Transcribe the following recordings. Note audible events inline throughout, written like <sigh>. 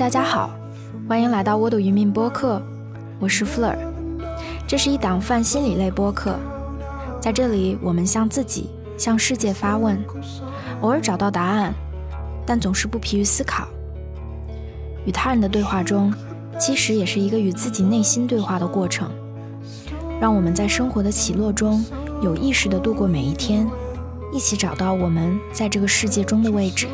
大家好，欢迎来到我的渔民播客，我是 Fleur。这是一档泛心理类播客，在这里我们向自己、向世界发问，偶尔找到答案，但总是不疲于思考。与他人的对话中，其实也是一个与自己内心对话的过程。让我们在生活的起落中，有意识地度过每一天，一起找到我们在这个世界中的位置。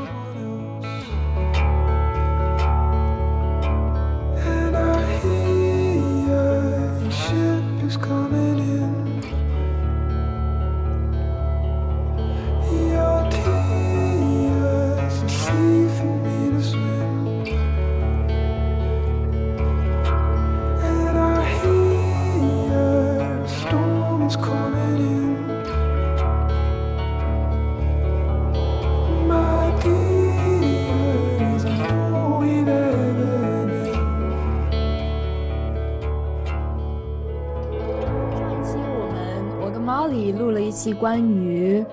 关于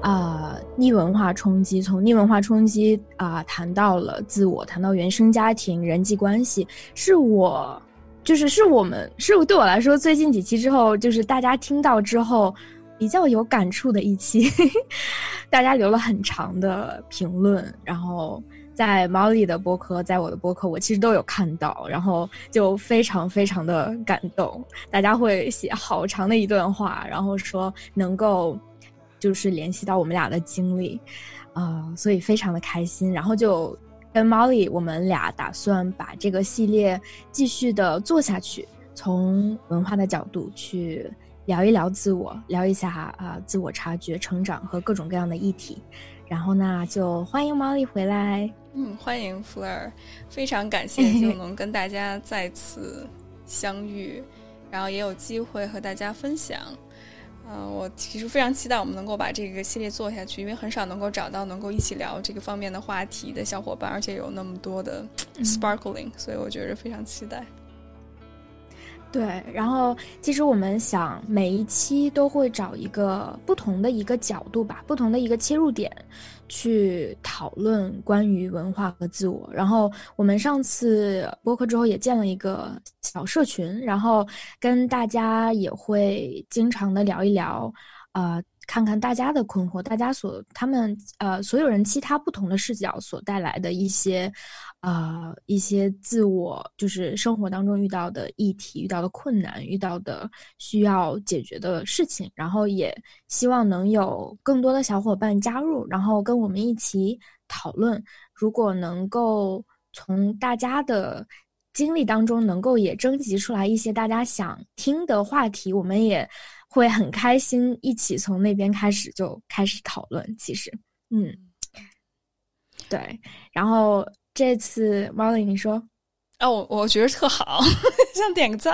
啊逆文化冲击，从逆文化冲击啊谈到了自我，谈到原生家庭、人际关系，是我就是是我们是对我来说最近几期之后，就是大家听到之后比较有感触的一期，<laughs> 大家留了很长的评论，然后。在毛里的播客，在我的播客，我其实都有看到，然后就非常非常的感动。大家会写好长的一段话，然后说能够就是联系到我们俩的经历，啊，所以非常的开心。然后就跟毛里，我们俩打算把这个系列继续的做下去，从文化的角度去聊一聊自我，聊一下啊自我察觉、成长和各种各样的议题。然后呢，就欢迎毛里回来。嗯，欢迎 Fleur，非常感谢 <laughs> 就能跟大家再次相遇，然后也有机会和大家分享。嗯，我其实非常期待我们能够把这个系列做下去，因为很少能够找到能够一起聊这个方面的话题的小伙伴，而且有那么多的 sparkling，所以我觉得非常期待。对，然后其实我们想每一期都会找一个不同的一个角度吧，不同的一个切入点，去讨论关于文化和自我。然后我们上次播客之后也建了一个小社群，然后跟大家也会经常的聊一聊，呃，看看大家的困惑，大家所他们呃所有人其他不同的视角所带来的一些。啊，一些自我就是生活当中遇到的议题、遇到的困难、遇到的需要解决的事情，然后也希望能有更多的小伙伴加入，然后跟我们一起讨论。如果能够从大家的经历当中能够也征集出来一些大家想听的话题，我们也会很开心，一起从那边开始就开始讨论。其实，嗯，对，然后。这次 Molly，你说，哦，我我觉得特好，<laughs> 想点个赞，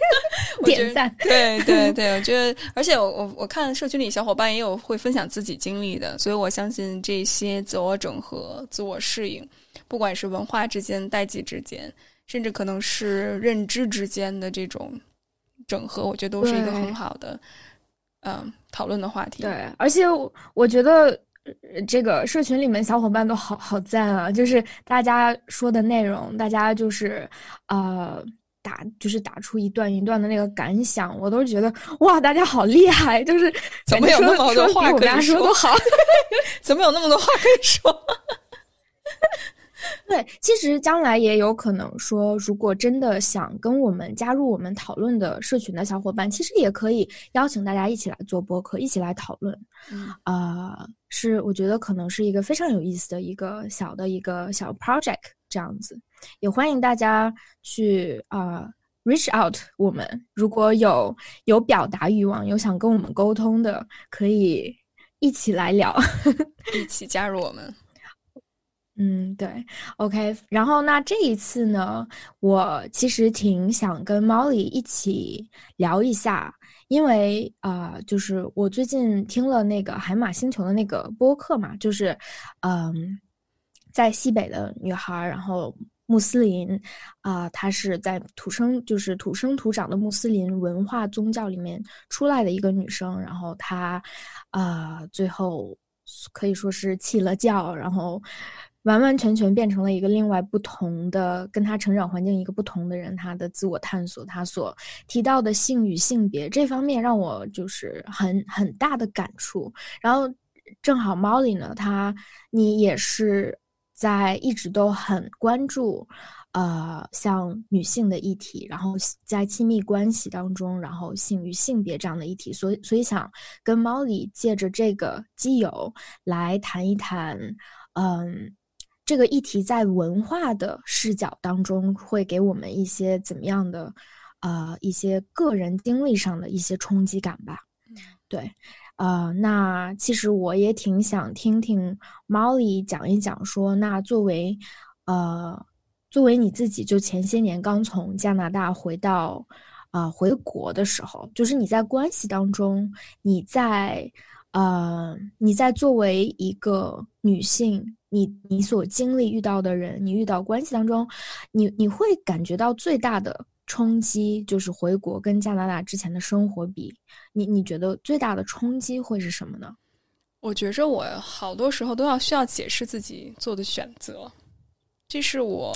<laughs> 点赞，对对 <laughs> 对，我觉得，而且我我我看社群里小伙伴也有会分享自己经历的，所以我相信这些自我整合、自我适应，不管是文化之间、代际之间，甚至可能是认知之间的这种整合，我觉得都是一个很好的，嗯，讨论的话题。对，而且我觉得。这个社群里面小伙伴都好好赞啊！就是大家说的内容，大家就是呃打就是打出一段一段的那个感想，我都觉得哇，大家好厉害！就是怎么有那么多话可以说？都 <laughs> 好，怎么有那么多话可以说？<laughs> 对，其实将来也有可能说，如果真的想跟我们加入我们讨论的社群的小伙伴，其实也可以邀请大家一起来做播客，一起来讨论。啊，是我觉得可能是一个非常有意思的一个小的一个小 project 这样子，也欢迎大家去啊 reach out 我们，如果有有表达欲望，有想跟我们沟通的，可以一起来聊，<laughs> 一起加入我们。嗯，对，OK。然后那这一次呢，我其实挺想跟 Molly 一起聊一下，因为啊，就是我最近听了那个海马星球的那个播客嘛，就是嗯，在西北的女孩，然后穆斯林啊，她是在土生就是土生土长的穆斯林文化宗教里面出来的一个女生，然后她啊，最后可以说是弃了教，然后。完完全全变成了一个另外不同的，跟他成长环境一个不同的人，他的自我探索，他所提到的性与性别这方面，让我就是很很大的感触。然后正好 Molly 呢，他你也是在一直都很关注。呃，像女性的议题，然后在亲密关系当中，然后性与性别这样的议题，所以所以想跟 Molly 借着这个基友来谈一谈，嗯，这个议题在文化的视角当中会给我们一些怎么样的，呃，一些个人经历上的一些冲击感吧。对，呃，那其实我也挺想听听 Molly 讲一讲，说那作为，呃。作为你自己，就前些年刚从加拿大回到，啊，回国的时候，就是你在关系当中，你在，呃，你在作为一个女性，你你所经历遇到的人，你遇到关系当中，你你会感觉到最大的冲击，就是回国跟加拿大之前的生活比，你你觉得最大的冲击会是什么呢？我觉着我好多时候都要需要解释自己做的选择。这是我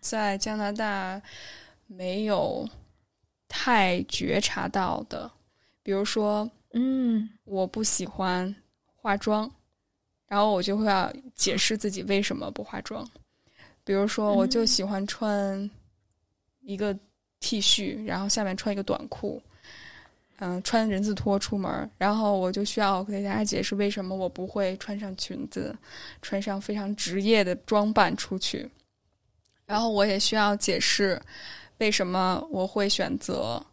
在加拿大没有太觉察到的，比如说，嗯，我不喜欢化妆，然后我就会要解释自己为什么不化妆。比如说，我就喜欢穿一个 T 恤，然后下面穿一个短裤，嗯，穿人字拖出门，然后我就需要给大家解释为什么我不会穿上裙子，穿上非常职业的装扮出去。然后我也需要解释，为什么我会选择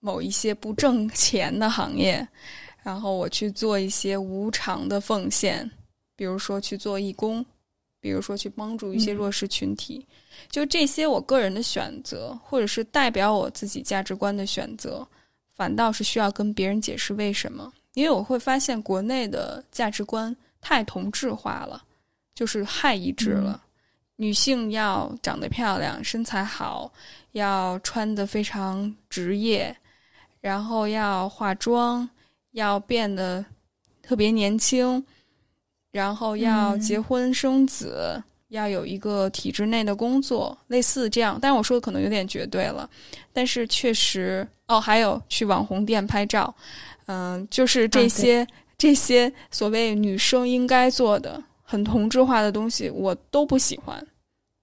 某一些不挣钱的行业，然后我去做一些无偿的奉献，比如说去做义工，比如说去帮助一些弱势群体，就这些我个人的选择，或者是代表我自己价值观的选择，反倒是需要跟别人解释为什么，因为我会发现国内的价值观太同质化了，就是太一致了。女性要长得漂亮，身材好，要穿的非常职业，然后要化妆，要变得特别年轻，然后要结婚生子，要有一个体制内的工作，类似这样。但是我说的可能有点绝对了，但是确实哦，还有去网红店拍照，嗯，就是这些这些所谓女生应该做的。很同质化的东西，我都不喜欢。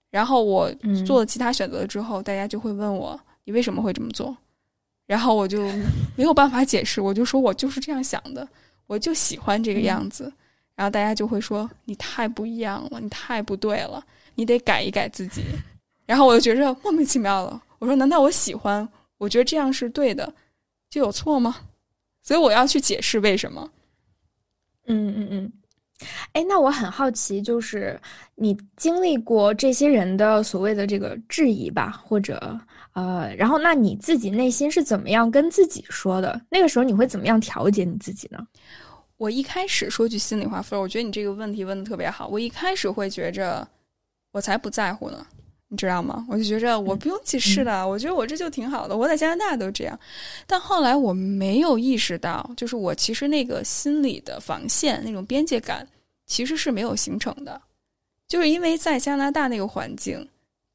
然后我做了其他选择之后，大家就会问我：“你为什么会这么做？”然后我就没有办法解释，我就说我就是这样想的，我就喜欢这个样子。然后大家就会说：“你太不一样了，你太不对了，你得改一改自己。”然后我就觉着莫名其妙了。我说：“难道我喜欢？我觉得这样是对的，就有错吗？”所以我要去解释为什么。嗯嗯嗯。哎，那我很好奇，就是你经历过这些人的所谓的这个质疑吧，或者呃，然后那你自己内心是怎么样跟自己说的？那个时候你会怎么样调节你自己呢？我一开始说句心里话，菲儿，我觉得你这个问题问的特别好。我一开始会觉着，我才不在乎呢，你知道吗？我就觉着我不用解释的，我觉得我这就挺好的，我在加拿大都这样。但后来我没有意识到，就是我其实那个心理的防线，那种边界感。其实是没有形成的，就是因为在加拿大那个环境，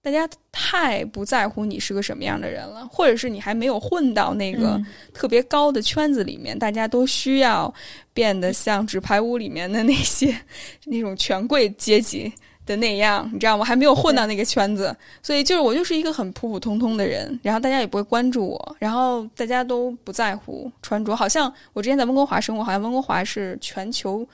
大家太不在乎你是个什么样的人了，或者是你还没有混到那个特别高的圈子里面，大家都需要变得像纸牌屋里面的那些那种权贵阶级的那样，你知道吗？还没有混到那个圈子，所以就是我就是一个很普普通通的人，然后大家也不会关注我，然后大家都不在乎穿着，好像我之前在温哥华生活，好像温哥华是全球。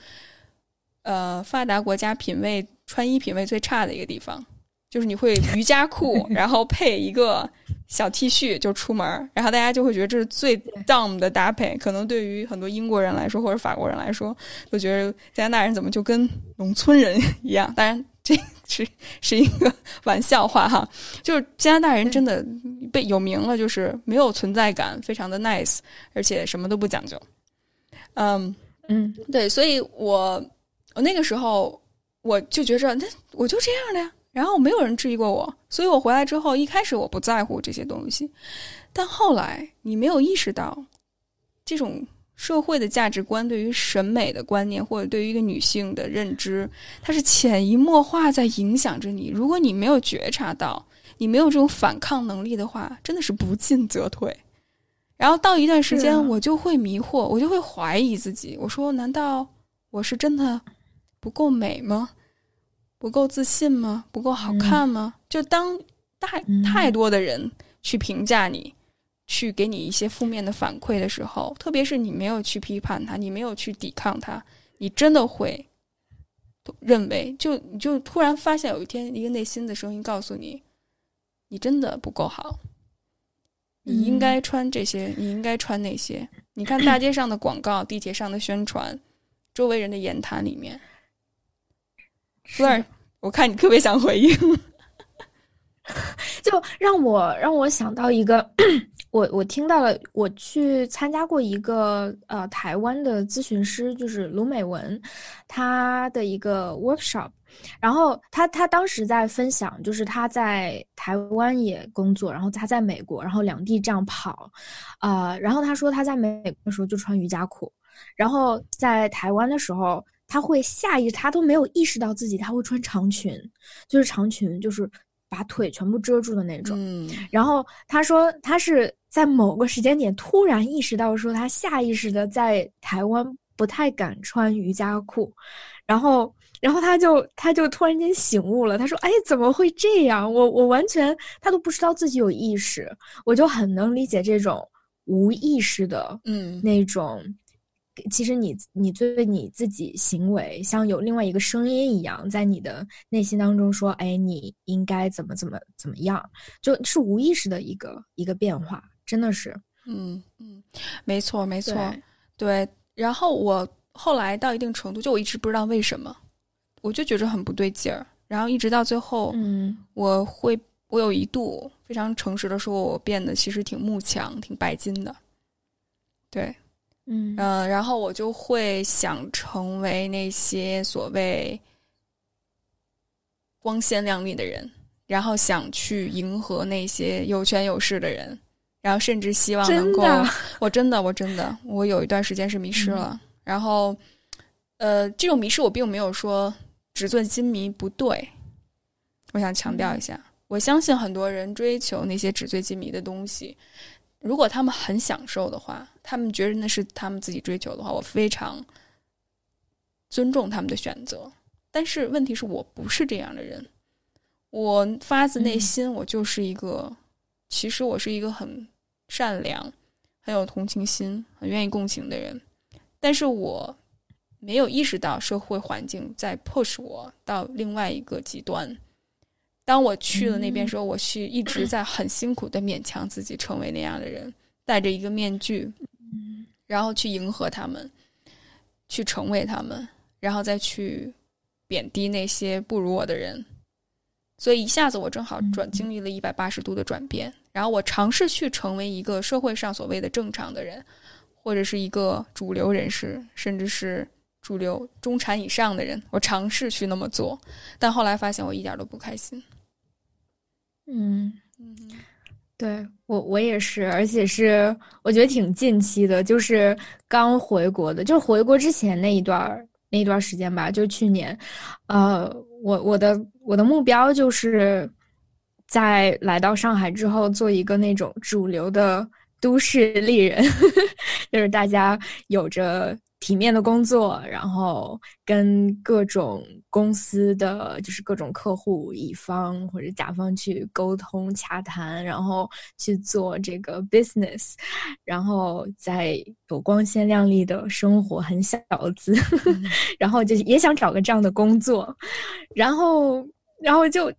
呃，发达国家品味穿衣品味最差的一个地方，就是你会瑜伽裤，<laughs> 然后配一个小 T 恤就出门，然后大家就会觉得这是最 dumb 的搭配。可能对于很多英国人来说，或者法国人来说，都觉得加拿大人怎么就跟农村人一样？当然，这是是一个玩笑话哈。就是加拿大人真的被有名了，就是没有存在感，非常的 nice，而且什么都不讲究。嗯嗯，对，所以我。我那个时候，我就觉着，那我就这样的呀。然后没有人质疑过我，所以我回来之后，一开始我不在乎这些东西，但后来你没有意识到，这种社会的价值观、对于审美的观念，或者对于一个女性的认知，它是潜移默化在影响着你。如果你没有觉察到，你没有这种反抗能力的话，真的是不进则退。然后到一段时间，我就会迷惑，我就会怀疑自己。我说：难道我是真的不够美吗？不够自信吗？不够好看吗？就当太太多的人去评价你，去给你一些负面的反馈的时候，特别是你没有去批判他，你没有去抵抗他，你真的会认为，就你就突然发现有一天，一个内心的声音告诉你，你真的不够好。你应该穿这些，你应该穿那些。你看大街上的广告、地铁上的宣传、周围人的言谈里面，Fleur，我看你特别想回应，<laughs> 就让我让我想到一个，<clears throat> 我我听到了，我去参加过一个呃台湾的咨询师，就是卢美文，他的一个 workshop。然后他他当时在分享，就是他在台湾也工作，然后他在美国，然后两地这样跑，啊，然后他说他在美国的时候就穿瑜伽裤，然后在台湾的时候他会下意识他都没有意识到自己他会穿长裙，就是长裙就是把腿全部遮住的那种，嗯，然后他说他是在某个时间点突然意识到说他下意识的在台湾不太敢穿瑜伽裤，然后。然后他就他就突然间醒悟了，他说：“哎，怎么会这样？我我完全他都不知道自己有意识，我就很能理解这种无意识的，嗯，那种。其实你你对你自己行为，像有另外一个声音一样，在你的内心当中说：‘哎，你应该怎么怎么怎么样？’就是无意识的一个一个变化，真的是，嗯嗯，没错没错，对。然后我后来到一定程度，就我一直不知道为什么。”我就觉着很不对劲儿，然后一直到最后，嗯，我会，我有一度非常诚实的说，我变得其实挺慕强、挺拜金的，对，嗯。然后我就会想成为那些所谓光鲜亮丽的人，然后想去迎合那些有权有势的人，然后甚至希望能够，<laughs> 我真的，我真的，我有一段时间是迷失了，然后，呃，这种迷失我并没有说。纸醉金迷不对，我想强调一下，我相信很多人追求那些纸醉金迷的东西，如果他们很享受的话，他们觉得那是他们自己追求的话，我非常尊重他们的选择。但是问题是我不是这样的人，我发自内心，我就是一个，其实我是一个很善良、很有同情心、很愿意共情的人，但是我。没有意识到社会环境在 push 我到另外一个极端。当我去了那边时候，我去一直在很辛苦的勉强自己成为那样的人，戴着一个面具，然后去迎合他们，去成为他们，然后再去贬低那些不如我的人。所以一下子我正好转经历了一百八十度的转变，然后我尝试去成为一个社会上所谓的正常的人，或者是一个主流人士，甚至是。主流中产以上的人，我尝试去那么做，但后来发现我一点都不开心。嗯嗯，对我我也是，而且是我觉得挺近期的，就是刚回国的，就是回国之前那一段那一段时间吧，就去年。呃，我我的我的目标就是在来到上海之后，做一个那种主流的都市丽人，<laughs> 就是大家有着。体面的工作，然后跟各种公司的就是各种客户、乙方或者甲方去沟通洽谈，然后去做这个 business，然后在有光鲜亮丽的生活，很小资，<laughs> 然后就也想找个这样的工作，然后，然后就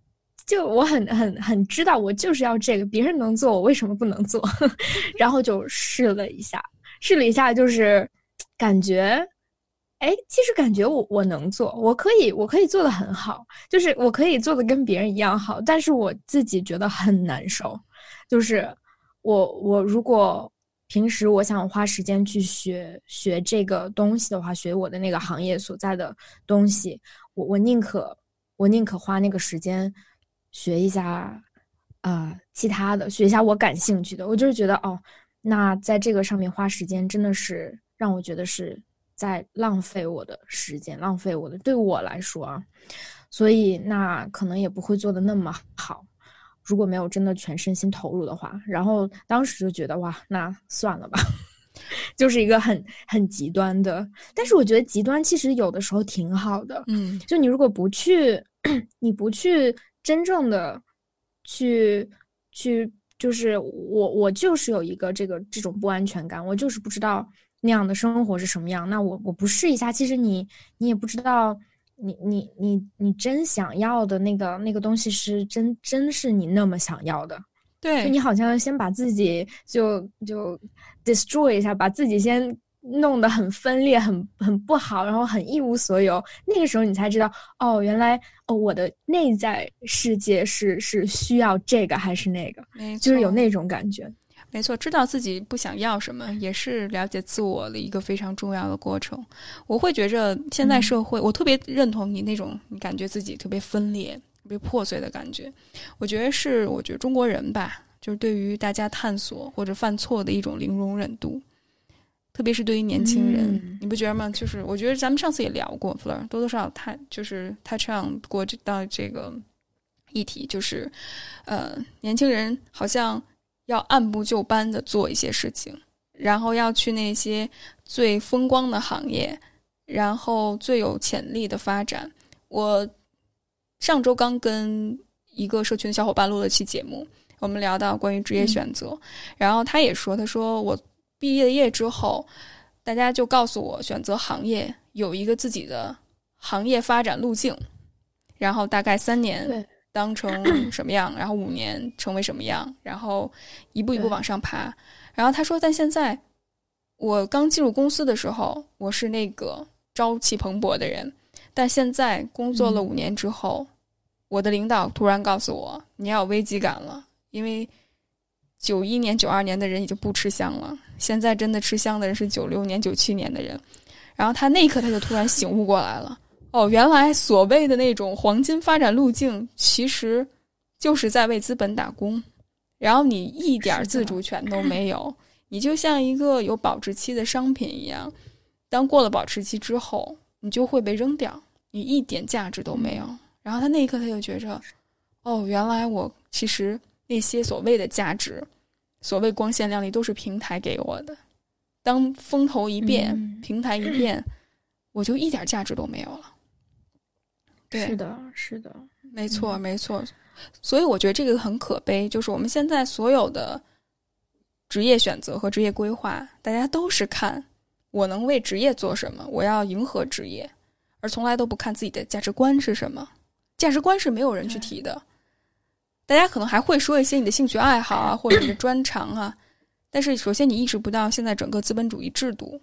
就我很很很知道我就是要这个，别人能做，我为什么不能做？<laughs> 然后就试了一下，试了一下就是。感觉，哎，其实感觉我我能做，我可以，我可以做的很好，就是我可以做的跟别人一样好，但是我自己觉得很难受，就是我我如果平时我想花时间去学学这个东西的话，学我的那个行业所在的东西，我我宁可我宁可花那个时间学一下啊其他的，学一下我感兴趣的，我就是觉得哦，那在这个上面花时间真的是。让我觉得是在浪费我的时间，浪费我的对我来说啊，所以那可能也不会做的那么好。如果没有真的全身心投入的话，然后当时就觉得哇，那算了吧，<laughs> 就是一个很很极端的。但是我觉得极端其实有的时候挺好的，嗯，就你如果不去，<clears throat> 你不去真正的去去，就是我我就是有一个这个这种不安全感，我就是不知道那样的生活是什么样。那我我不试一下，其实你你也不知道。你你你你真想要的那个那个东西是真真是你那么想要的？对，就你好像先把自己就就 destroy 一下，把自己先弄得很分裂，很很不好，然后很一无所有。那个时候你才知道，哦，原来哦，我的内在世界是是需要这个还是那个？就是有那种感觉。没错，知道自己不想要什么，也是了解自我的一个非常重要的过程。我会觉着现在社会，我特别认同你那种你感觉自己特别分裂、特别破碎的感觉。我觉得是，我觉得中国人吧，就是对于大家探索或者犯错的一种零容忍度，特别是对于年轻人，你不觉得吗？就是我觉得咱们上次也聊过，Fleur 多多少少他就是他这样过到这个议题，就是呃，年轻人好像。要按部就班的做一些事情，然后要去那些最风光的行业，然后最有潜力的发展。我上周刚跟一个社群的小伙伴录了期节目，我们聊到关于职业选择，然后他也说，他说我毕业业之后，大家就告诉我选择行业有一个自己的行业发展路径，然后大概三年。当成 <clears throat> 什么样，然后五年成为什么样，然后一步一步往上爬。然后他说：“但现在我刚进入公司的时候，我是那个朝气蓬勃的人。但现在工作了五年之后，我的领导突然告诉我，你要有危机感了，因为九一年、九二年的人已经不吃香了。现在真的吃香的人是九六年、九七年的人。然后他那一刻他就突然醒悟过来了。”哦，原来所谓的那种黄金发展路径，其实就是在为资本打工，然后你一点自主权都 <laughs> 没有，你就像一个有保质期的商品一样，当过了保质期之后，你就会被扔掉，你一点价值都没有。然后他那一刻他就觉着，哦，原来我其实那些所谓的价值，所谓光鲜亮丽，都是平台给我的。当风头一变，平台一变，我就一点价值都没有了。对是的，是的，没错，没错。所以我觉得这个很可悲，就是我们现在所有的职业选择和职业规划，大家都是看我能为职业做什么，我要迎合职业，而从来都不看自己的价值观是什么。价值观是没有人去提的，大家可能还会说一些你的兴趣爱好啊，<clears throat> 或者你的专长啊，但是首先你意识不到现在整个资本主义制度，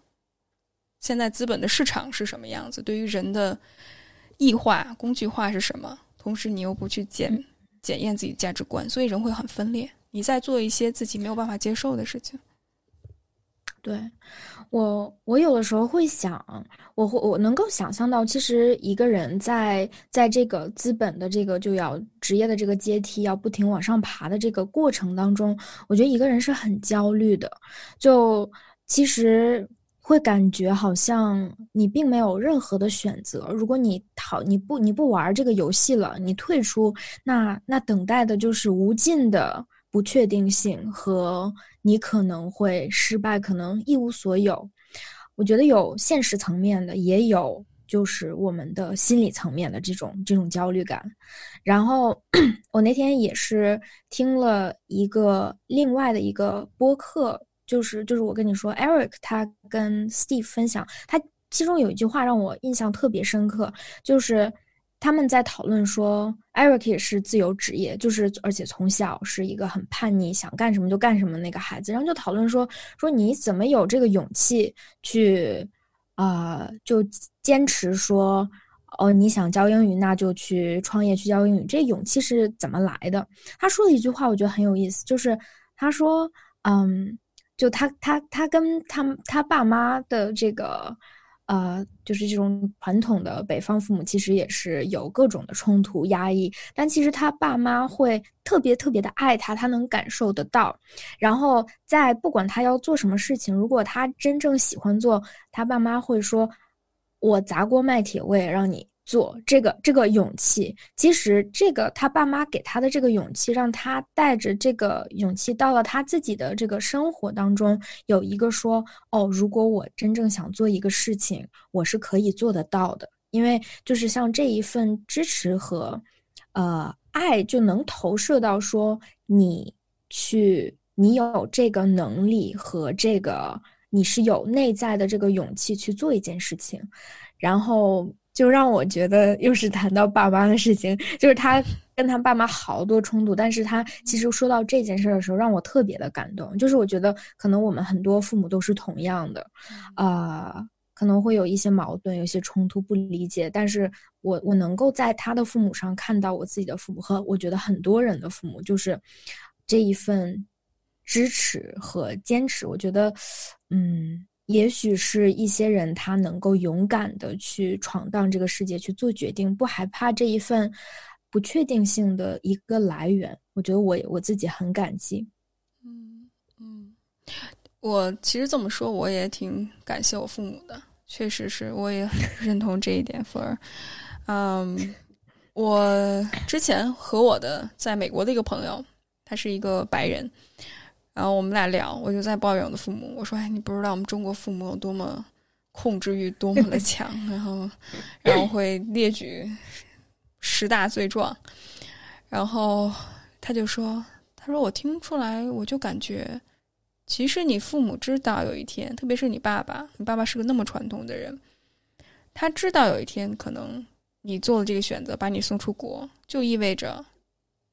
现在资本的市场是什么样子，对于人的。异化、工具化是什么？同时，你又不去检检验自己价值观，所以人会很分裂。你在做一些自己没有办法接受的事情。对我，我有的时候会想，我会我能够想象到，其实一个人在在这个资本的这个就要职业的这个阶梯要不停往上爬的这个过程当中，我觉得一个人是很焦虑的。就其实。会感觉好像你并没有任何的选择。如果你逃，你不你不玩这个游戏了，你退出，那那等待的就是无尽的不确定性和你可能会失败，可能一无所有。我觉得有现实层面的，也有就是我们的心理层面的这种这种焦虑感。然后 <clears throat> 我那天也是听了一个另外的一个播客。就是就是我跟你说，Eric 他跟 Steve 分享，他其中有一句话让我印象特别深刻，就是他们在讨论说，Eric 也是自由职业，就是而且从小是一个很叛逆，想干什么就干什么那个孩子，然后就讨论说，说你怎么有这个勇气去，啊，就坚持说，哦，你想教英语，那就去创业去教英语，这勇气是怎么来的？他说的一句话，我觉得很有意思，就是他说，嗯。就他他他跟他他爸妈的这个呃，就是这种传统的北方父母，其实也是有各种的冲突、压抑。但其实他爸妈会特别特别的爱他，他能感受得到。然后在不管他要做什么事情，如果他真正喜欢做，他爸妈会说：“我砸锅卖铁，我也让你。”做这个这个勇气，其实这个他爸妈给他的这个勇气，让他带着这个勇气到了他自己的这个生活当中，有一个说哦，如果我真正想做一个事情，我是可以做得到的，因为就是像这一份支持和，呃，爱就能投射到说你去，你有这个能力和这个你是有内在的这个勇气去做一件事情，然后。就让我觉得又是谈到爸妈的事情，就是他跟他爸妈好多冲突，但是他其实说到这件事的时候，让我特别的感动。就是我觉得可能我们很多父母都是同样的，啊，可能会有一些矛盾，有些冲突，不理解。但是我我能够在他的父母上看到我自己的父母和我觉得很多人的父母，就是这一份支持和坚持。我觉得，嗯。也许是一些人，他能够勇敢的去闯荡这个世界，去做决定，不害怕这一份不确定性的一个来源。我觉得我我自己很感激。嗯嗯，我其实这么说，我也挺感谢我父母的。确实是，我也 <laughs> 认同这一点。福儿，嗯，我之前和我的在美国的一个朋友，他是一个白人。然后我们俩聊，我就在抱怨我的父母。我说：“哎，你不知道我们中国父母有多么控制欲多么的强，然后，然后会列举十大罪状。”然后他就说：“他说我听出来，我就感觉，其实你父母知道有一天，特别是你爸爸，你爸爸是个那么传统的人，他知道有一天可能你做了这个选择，把你送出国，就意味着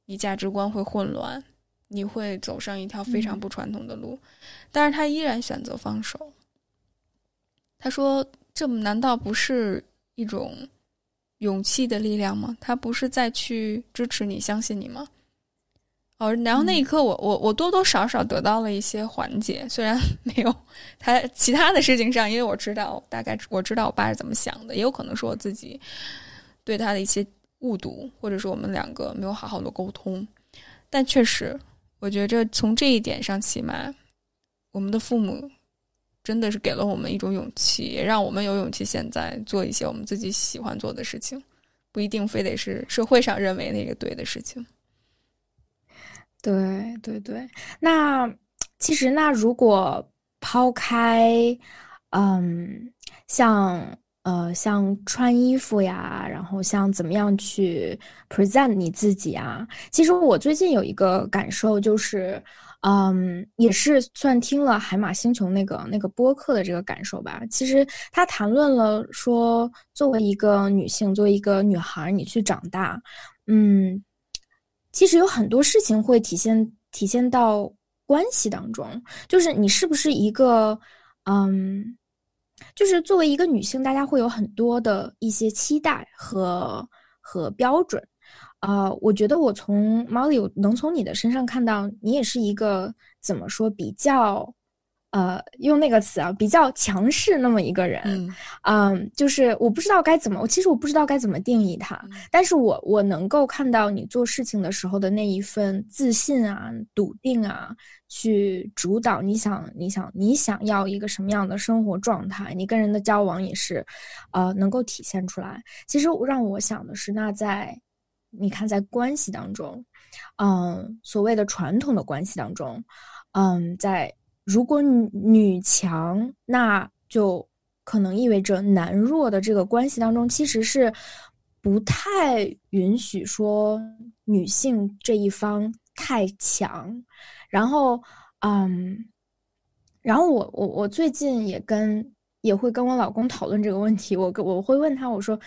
你价值观会混乱。”你会走上一条非常不传统的路，但是他依然选择放手。他说：“这难道不是一种勇气的力量吗？他不是在去支持你、相信你吗？”哦，然后那一刻，我我我多多少少得到了一些缓解，虽然没有他其他的事情上，因为我知道大概我知道我爸是怎么想的，也有可能是我自己对他的一些误读，或者是我们两个没有好好的沟通，但确实。我觉着从这一点上，起码我们的父母真的是给了我们一种勇气，也让我们有勇气现在做一些我们自己喜欢做的事情，不一定非得是社会上认为那个对的事情。对对对，那其实那如果抛开，嗯，像。呃，像穿衣服呀，然后像怎么样去 present 你自己啊？其实我最近有一个感受，就是，嗯，也是算听了海马星球那个那个播客的这个感受吧。其实他谈论了说，作为一个女性，作为一个女孩，你去长大，嗯，其实有很多事情会体现体现到关系当中，就是你是不是一个，嗯。就是作为一个女性，大家会有很多的一些期待和和标准，啊，我觉得我从 Molly 能从你的身上看到，你也是一个怎么说比较。呃，用那个词啊，比较强势那么一个人，嗯，就是我不知道该怎么，我其实我不知道该怎么定义他，但是我我能够看到你做事情的时候的那一份自信啊、笃定啊，去主导你想你想你想要一个什么样的生活状态，你跟人的交往也是，呃，能够体现出来。其实让我想的是，那在你看在关系当中，嗯，所谓的传统的关系当中，嗯，在。如果女强，那就可能意味着男弱的这个关系当中，其实是不太允许说女性这一方太强。然后，嗯，然后我我我最近也跟也会跟我老公讨论这个问题。我我会问他，我说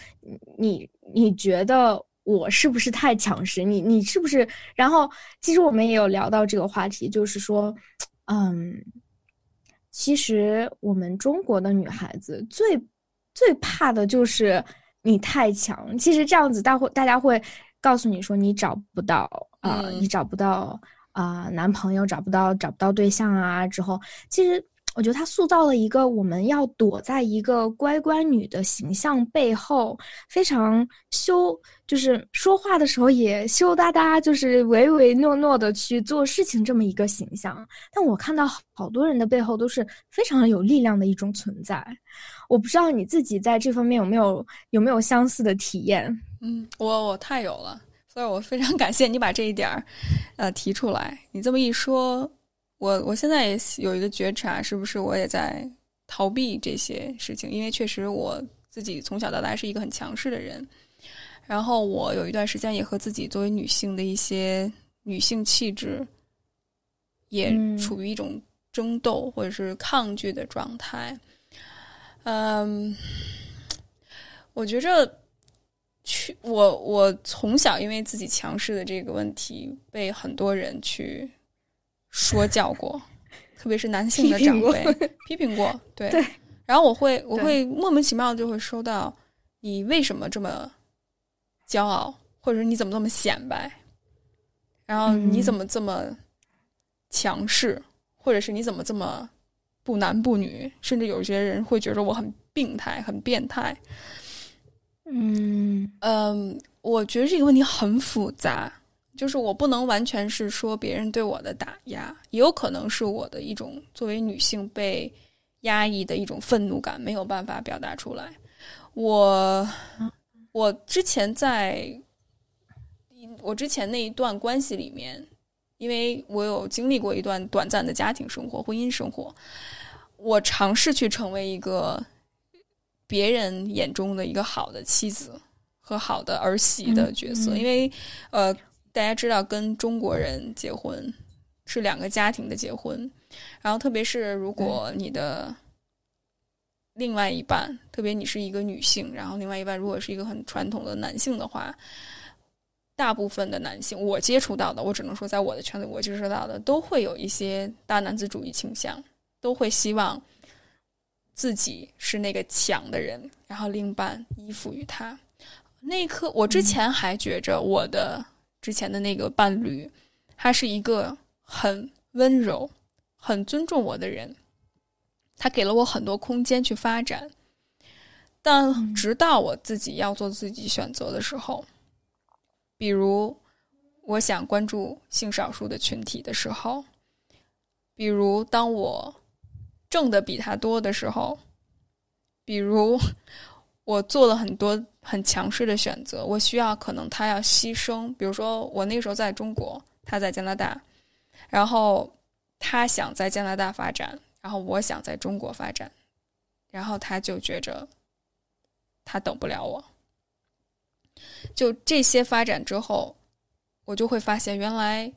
你你觉得我是不是太强势？你你是不是？然后其实我们也有聊到这个话题，就是说。嗯，其实我们中国的女孩子最最怕的就是你太强。其实这样子，大会大家会告诉你说你找不到啊，你找不到啊男朋友，找不到找不到对象啊。之后，其实我觉得他塑造了一个我们要躲在一个乖乖女的形象背后，非常羞，就是说话的时候也羞答答，就是唯唯诺诺的去做事情这么一个形象。但我看到好多人的背后都是非常有力量的一种存在。我不知道你自己在这方面有没有有没有相似的体验？嗯，我我太有了，所以我非常感谢你把这一点儿，呃，提出来。你这么一说。我我现在也有一个觉察，是不是我也在逃避这些事情？因为确实我自己从小到大是一个很强势的人，然后我有一段时间也和自己作为女性的一些女性气质也处于一种争斗或者是抗拒的状态。嗯，我觉着去我我从小因为自己强势的这个问题被很多人去。说教过，<laughs> 特别是男性的长辈批评过，对。然后我会，我会莫名其妙就会收到，你为什么这么骄傲，或者是你怎么这么显摆，然后你怎么这么强势，或者是你怎么这么不男不女，甚至有些人会觉得我很病态、很变态。嗯。嗯，我觉得这个问题很复杂。就是我不能完全是说别人对我的打压，也有可能是我的一种作为女性被压抑的一种愤怒感，没有办法表达出来。我我之前在我之前那一段关系里面，因为我有经历过一段短暂的家庭生活、婚姻生活，我尝试去成为一个别人眼中的一个好的妻子和好的儿媳的角色，因为呃。大家知道，跟中国人结婚是两个家庭的结婚，然后特别是如果你的另外一半，特别你是一个女性，然后另外一半如果是一个很传统的男性的话，大部分的男性我接触到的，我只能说在我的圈子我接触到的，都会有一些大男子主义倾向，都会希望自己是那个强的人，然后另一半依附于他。那一刻，我之前还觉着我的。之前的那个伴侣，他是一个很温柔、很尊重我的人，他给了我很多空间去发展。但直到我自己要做自己选择的时候，比如我想关注性少数的群体的时候，比如当我挣的比他多的时候，比如我做了很多。很强势的选择，我需要可能他要牺牲，比如说我那个时候在中国，他在加拿大，然后他想在加拿大发展，然后我想在中国发展，然后他就觉着他等不了我。就这些发展之后，我就会发现，原来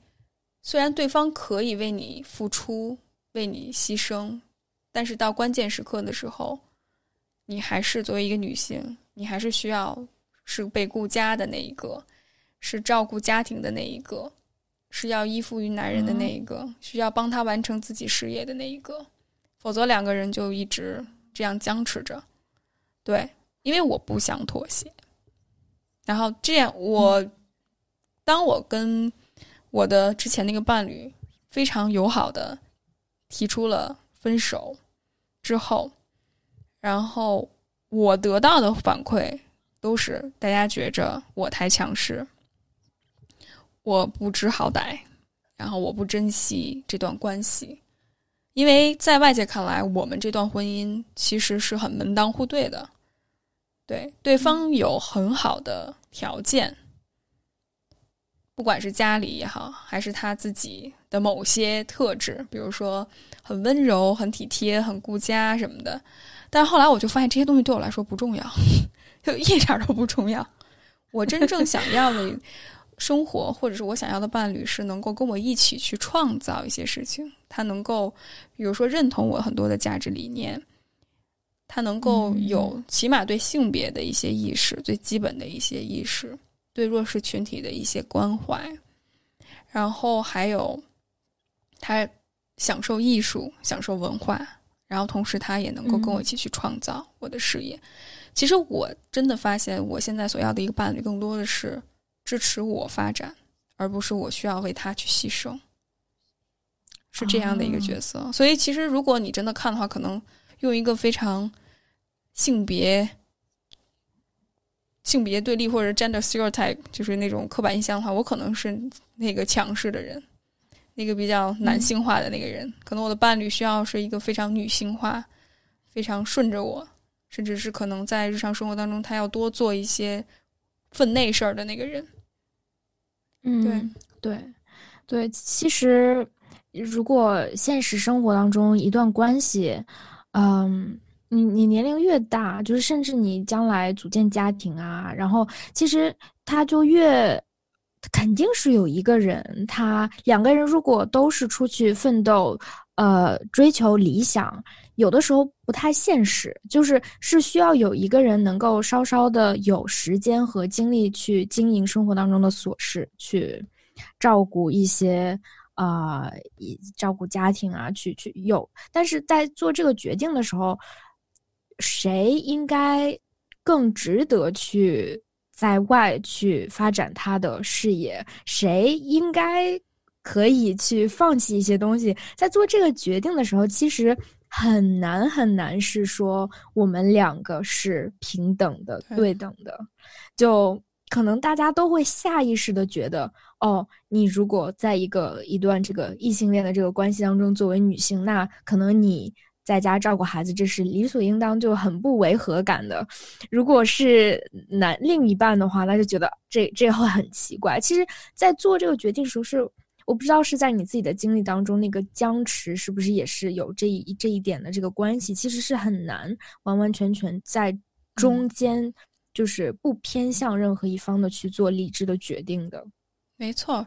虽然对方可以为你付出、为你牺牲，但是到关键时刻的时候，你还是作为一个女性。你还是需要是被顾家的那一个，是照顾家庭的那一个，是要依附于男人的那一个，需要帮他完成自己事业的那一个，否则两个人就一直这样僵持着。对，因为我不想妥协。然后这样，我当我跟我的之前那个伴侣非常友好的提出了分手之后，然后。我得到的反馈都是大家觉着我太强势，我不知好歹，然后我不珍惜这段关系，因为在外界看来，我们这段婚姻其实是很门当户对的，对对方有很好的条件，不管是家里也好，还是他自己的某些特质，比如说很温柔、很体贴、很顾家什么的。但后来我就发现这些东西对我来说不重要，就一点都不重要。我真正想要的生活，或者是我想要的伴侣，是能够跟我一起去创造一些事情。他能够，比如说认同我很多的价值理念，他能够有起码对性别的一些意识，最基本的一些意识，对弱势群体的一些关怀，然后还有他享受艺术，享受文化。然后同时，他也能够跟我一起去创造我的事业。其实我真的发现，我现在所要的一个伴侣，更多的是支持我发展，而不是我需要为他去牺牲。是这样的一个角色。所以，其实如果你真的看的话，可能用一个非常性别性别对立或者 gender stereotype，就是那种刻板印象的话，我可能是那个强势的人，那个比较男性化的那个人。可能我的伴侣需要是一个非常女性化、非常顺着我，甚至是可能在日常生活当中他要多做一些分内事儿的那个人。嗯，对对对，其实如果现实生活当中一段关系，嗯。你你年龄越大，就是甚至你将来组建家庭啊，然后其实他就越肯定是有一个人，他两个人如果都是出去奋斗，呃，追求理想，有的时候不太现实，就是是需要有一个人能够稍稍的有时间和精力去经营生活当中的琐事，去照顾一些啊，照顾家庭啊，去去有，但是在做这个决定的时候。谁应该更值得去在外去发展他的事业？谁应该可以去放弃一些东西？在做这个决定的时候，其实很难很难，是说我们两个是平等的、对等的。就可能大家都会下意识的觉得，哦，你如果在一个一段这个异性恋的这个关系当中，作为女性，那可能你。在家照顾孩子，这是理所应当，就很不违和感的。如果是男另一半的话，那就觉得这这会很奇怪。其实，在做这个决定时候，是我不知道是在你自己的经历当中，那个僵持是不是也是有这一这一点的这个关系？其实是很难完完全全在中间，就是不偏向任何一方的去做理智的决定的。没错，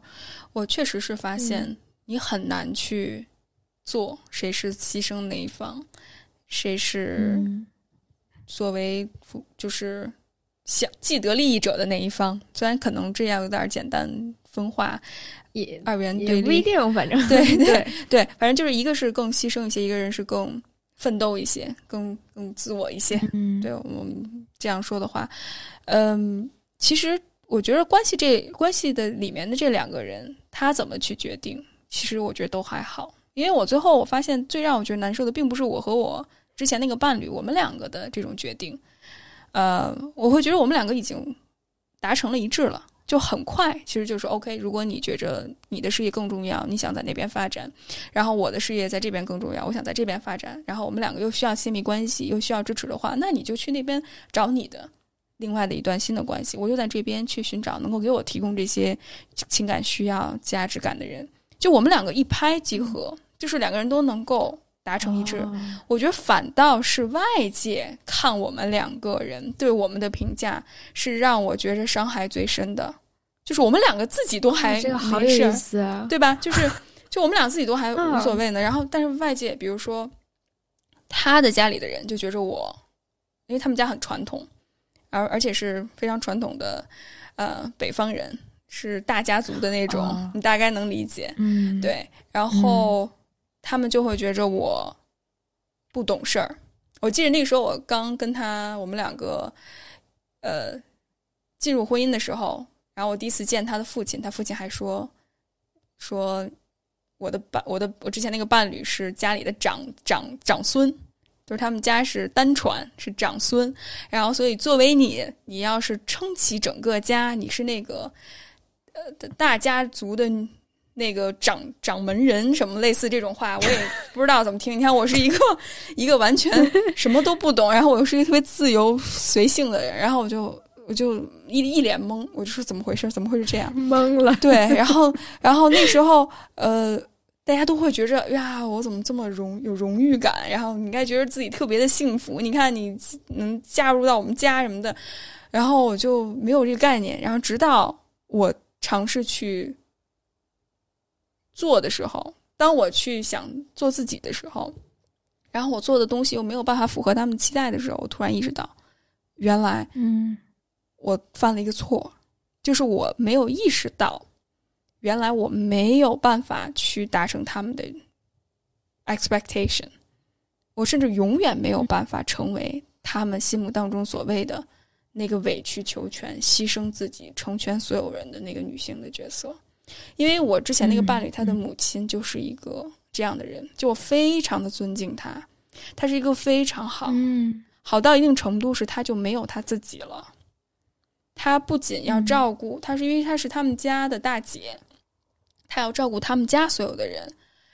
我确实是发现你很难去。做谁是牺牲哪一方，谁是作为就是想既得利益者的那一方？虽然可能这样有点简单分化，也二元对立，不一定。反正 <laughs> <laughs> 对对对，反正就是一个是更牺牲一些，一个人是更奋斗一些，更更自我一些。嗯，对我们这样说的话，嗯，其实我觉得关系这关系的里面的这两个人，他怎么去决定，其实我觉得都还好。因为我最后我发现，最让我觉得难受的，并不是我和我之前那个伴侣我们两个的这种决定，呃，我会觉得我们两个已经达成了一致了，就很快，其实就是 OK。如果你觉着你的事业更重要，你想在那边发展，然后我的事业在这边更重要，我想在这边发展，然后我们两个又需要亲密关系，又需要支持的话，那你就去那边找你的另外的一段新的关系，我就在这边去寻找能够给我提供这些情感需要、价值感的人。就我们两个一拍即合，就是两个人都能够达成一致。我觉得反倒是外界看我们两个人对我们的评价是让我觉着伤害最深的，就是我们两个自己都还没事，对吧？就是 <laughs> 就我们俩自己都还无所谓呢。然后，但是外界，比如说他的家里的人就觉着我，因为他们家很传统，而而且是非常传统的呃北方人。是大家族的那种，你大概能理解，嗯，对。然后他们就会觉着我不懂事儿。我记得那个时候，我刚跟他，我们两个呃进入婚姻的时候，然后我第一次见他的父亲，他父亲还说说我的伴，我的我之前那个伴侣是家里的长长长孙，就是他们家是单传，是长孙。然后，所以作为你，你要是撑起整个家，你是那个。呃，大家族的那个掌掌门人什么类似这种话，我也不知道怎么听。你看，我是一个一个完全什么都不懂，然后我又是一个特别自由随性的人，然后我就我就一一脸懵，我就说怎么回事？怎么会是这样？懵了。对，然后然后那时候呃，大家都会觉着呀，我怎么这么荣有荣誉感？然后你应该觉得自己特别的幸福。你看你能加入到我们家什么的，然后我就没有这个概念。然后直到我。尝试去做的时候，当我去想做自己的时候，然后我做的东西又没有办法符合他们期待的时候，我突然意识到，原来，嗯，我犯了一个错，就是我没有意识到，原来我没有办法去达成他们的 expectation，我甚至永远没有办法成为他们心目当中所谓的。那个委曲求全、牺牲自己、成全所有人的那个女性的角色，因为我之前那个伴侣，他的母亲就是一个这样的人，就我非常的尊敬他，他是一个非常好，嗯，好到一定程度是他就没有他自己了。他不仅要照顾，他是因为他是他们家的大姐，他要照顾他们家所有的人，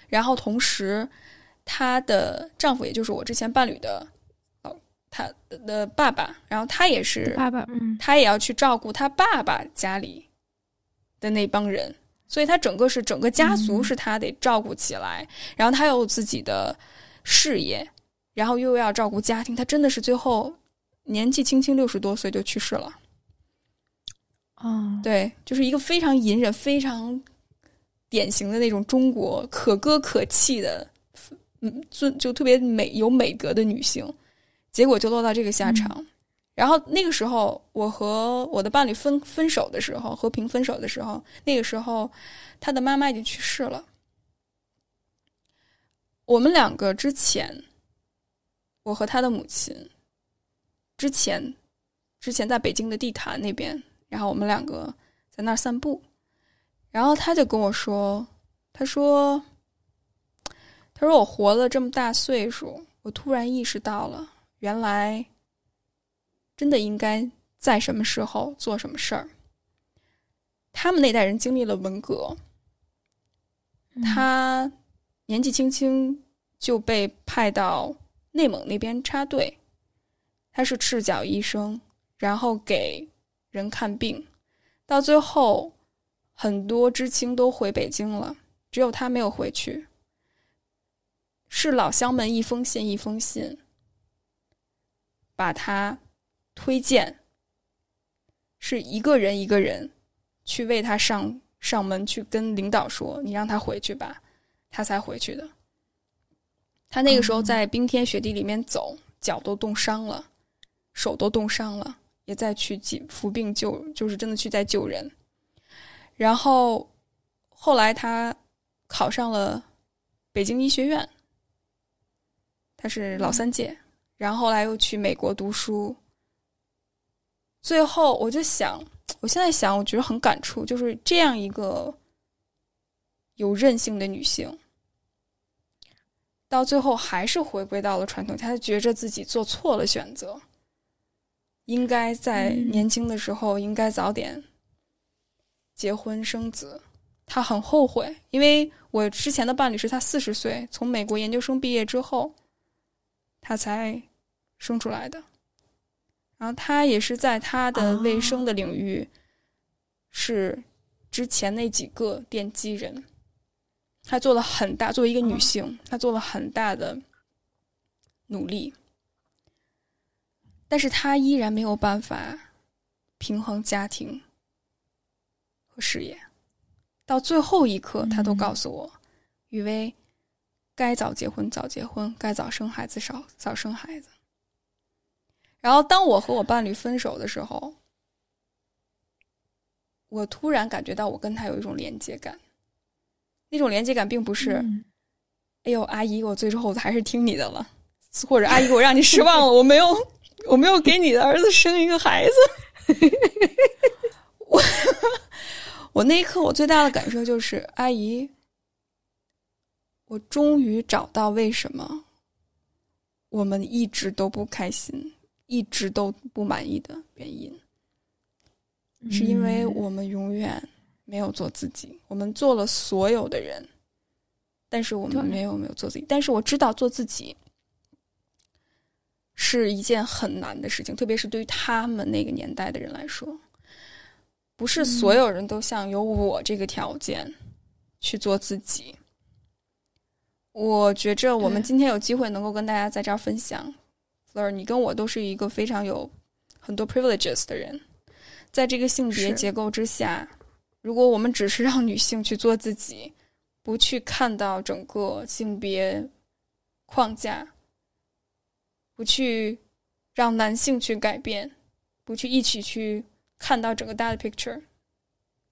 然后同时，她的丈夫也就是我之前伴侣的，哦，他的爸爸，然后他也是爸爸，嗯，他也要去照顾他爸爸家里的那帮人，所以他整个是整个家族是他得照顾起来，然后他有自己的事业，然后又要照顾家庭，他真的是最后年纪轻轻六十多岁就去世了。哦，对，就是一个非常隐忍、非常典型的那种中国可歌可泣的，嗯，尊就特别美有美德的女性，结果就落到这个下场。然后那个时候，我和我的伴侣分分手的时候，和平分手的时候，那个时候他的妈妈已经去世了。我们两个之前，我和他的母亲之前之前在北京的地坛那边。然后我们两个在那儿散步，然后他就跟我说：“他说，他说我活了这么大岁数，我突然意识到了，原来真的应该在什么时候做什么事儿。他们那代人经历了文革，他年纪轻轻就被派到内蒙那边插队，他是赤脚医生，然后给。”人看病，到最后，很多知青都回北京了，只有他没有回去。是老乡们一封信一封信，把他推荐，是一个人一个人去为他上上门去跟领导说：“你让他回去吧。”他才回去的。他那个时候在冰天雪地里面走，脚都冻伤了，手都冻伤了。也在去扶病救，就是真的去在救人。然后后来他考上了北京医学院，他是老三届。然后后来又去美国读书。最后我就想，我现在想，我觉得很感触，就是这样一个有韧性的女性，到最后还是回归到了传统，她觉着自己做错了选择。应该在年轻的时候应该早点结婚生子，她很后悔，因为我之前的伴侣是她四十岁从美国研究生毕业之后，她才生出来的，然后他也是在他的卫生的领域是之前那几个奠基人，他做了很大，作为一个女性，她做了很大的努力。但是他依然没有办法平衡家庭和事业，到最后一刻，他都告诉我：“雨薇，该早结婚早结婚，该早生孩子少早生孩子。”然后，当我和我伴侣分手的时候，我突然感觉到我跟他有一种连接感。那种连接感并不是“哎呦，阿姨，我最后还是听你的了”，或者“阿姨，我让你失望了，我没有。”我没有给你的儿子生一个孩子，我我那一刻我最大的感受就是，阿姨，我终于找到为什么我们一直都不开心，一直都不满意的原因，是因为我们永远没有做自己，我们做了所有的人，但是我们没有没有做自己，但是我知道做自己。是一件很难的事情，特别是对于他们那个年代的人来说，不是所有人都像有我这个条件去做自己。我觉着我们今天有机会能够跟大家在这儿分享，Fleur，你跟我都是一个非常有很多 privileges 的人，在这个性别结构之下，如果我们只是让女性去做自己，不去看到整个性别框架。不去让男性去改变，不去一起去看到整个大的 picture，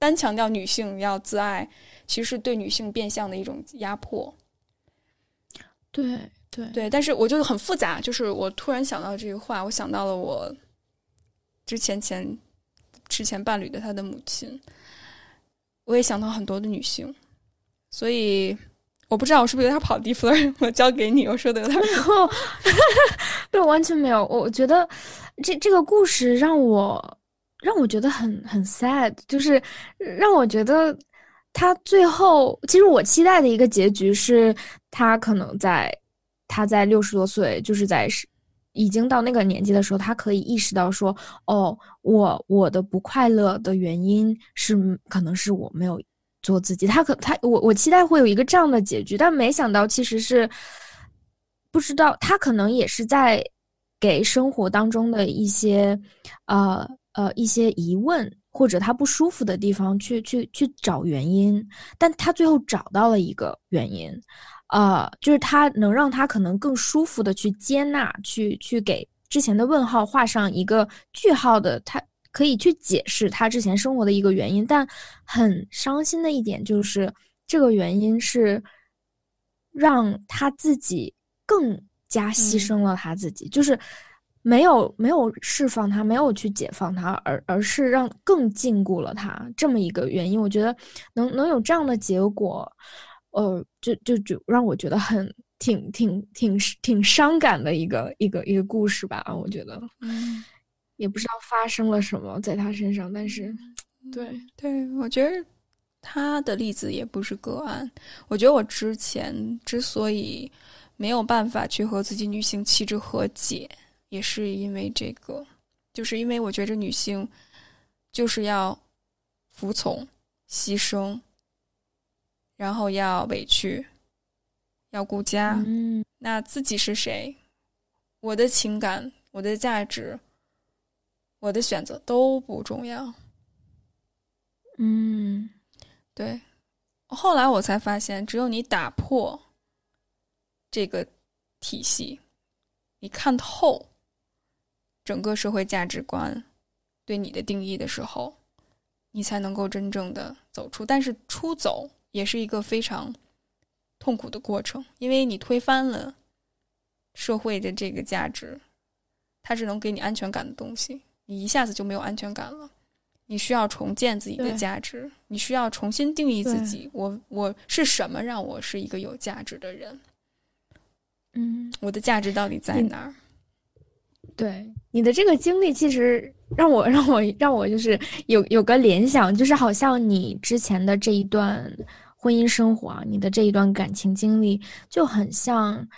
单强调女性要自爱，其实是对女性变相的一种压迫。对对对，但是我就很复杂，就是我突然想到这个话，我想到了我之前前之前伴侣的他的母亲，我也想到很多的女性，所以我不知道我是不是有点跑题，Fleur，我交给你，我说的有点后，<laughs> 对，完全没有。我觉得这这个故事让我让我觉得很很 sad，就是让我觉得他最后，其实我期待的一个结局是，他可能在他在六十多岁，就是在已经到那个年纪的时候，他可以意识到说，哦，我我的不快乐的原因是可能是我没有。做自己，他可他我我期待会有一个这样的结局，但没想到其实是不知道他可能也是在给生活当中的一些呃呃一些疑问或者他不舒服的地方去去去找原因，但他最后找到了一个原因，呃，就是他能让他可能更舒服的去接纳，去去给之前的问号画上一个句号的他。可以去解释他之前生活的一个原因，但很伤心的一点就是，这个原因是让他自己更加牺牲了他自己，就是没有没有释放他，没有去解放他，而而是让更禁锢了他这么一个原因。我觉得能能有这样的结果，呃，就就就让我觉得很挺挺挺挺伤感的一个一个一个故事吧。我觉得，嗯。也不知道发生了什么在他身上，但是，对对，我觉得他的例子也不是个案。我觉得我之前之所以没有办法去和自己女性气质和解，也是因为这个，就是因为我觉着女性就是要服从、牺牲，然后要委屈，要顾家。嗯，那自己是谁？我的情感，我的价值。我的选择都不重要。嗯，对。后来我才发现，只有你打破这个体系，你看透整个社会价值观对你的定义的时候，你才能够真正的走出。但是出走也是一个非常痛苦的过程，因为你推翻了社会的这个价值，它是能给你安全感的东西。你一下子就没有安全感了，你需要重建自己的价值，你需要重新定义自己。我我是什么让我是一个有价值的人？嗯，我的价值到底在哪儿？对你的这个经历，其实让我让我让我就是有有个联想，就是好像你之前的这一段婚姻生活啊，你的这一段感情经历，就很像。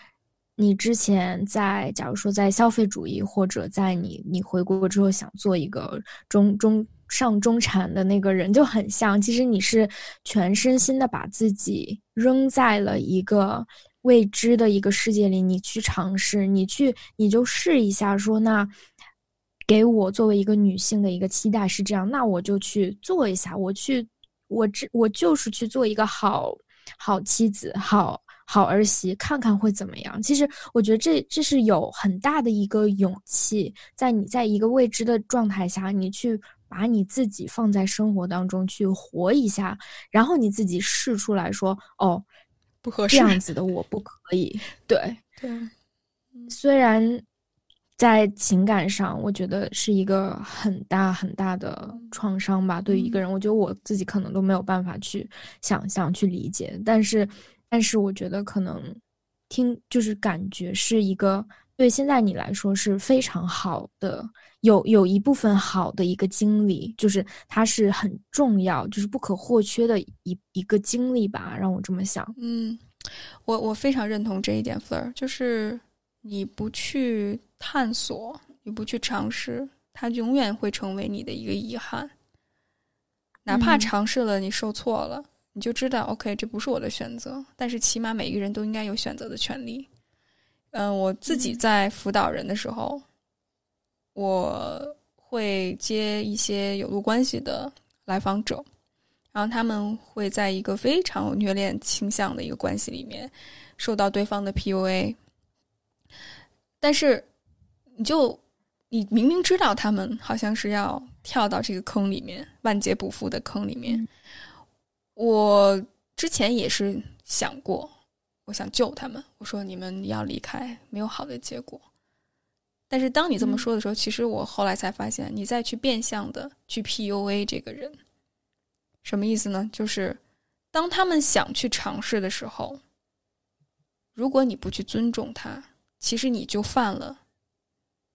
你之前在，假如说在消费主义，或者在你你回国之后想做一个中中上中产的那个人，就很像。其实你是全身心的把自己扔在了一个未知的一个世界里，你去尝试，你去你就试一下，说那给我作为一个女性的一个期待是这样，那我就去做一下，我去，我这我就是去做一个好好妻子，好。好儿媳，看看会怎么样？其实我觉得这这是有很大的一个勇气，在你在一个未知的状态下，你去把你自己放在生活当中去活一下，然后你自己试出来说：“哦，不合适，这样子的我不可以。<laughs> ”对对，虽然在情感上，我觉得是一个很大很大的创伤吧。对于一个人，我觉得我自己可能都没有办法去想象、去理解，但是。但是我觉得可能听就是感觉是一个对现在你来说是非常好的，有有一部分好的一个经历，就是它是很重要，就是不可或缺的一一个经历吧，让我这么想。嗯，我我非常认同这一点，Fleur，就是你不去探索，你不去尝试，它永远会成为你的一个遗憾，哪怕尝试了，你受挫了。你就知道，OK，这不是我的选择。但是起码每一个人都应该有选择的权利。嗯，我自己在辅导人的时候，我会接一些有路关系的来访者，然后他们会在一个非常有虐恋倾向的一个关系里面，受到对方的 PUA。但是，你就你明明知道他们好像是要跳到这个坑里面，万劫不复的坑里面。我之前也是想过，我想救他们。我说你们要离开，没有好的结果。但是当你这么说的时候，其实我后来才发现，你再去变相的去 PUA 这个人，什么意思呢？就是当他们想去尝试的时候，如果你不去尊重他，其实你就犯了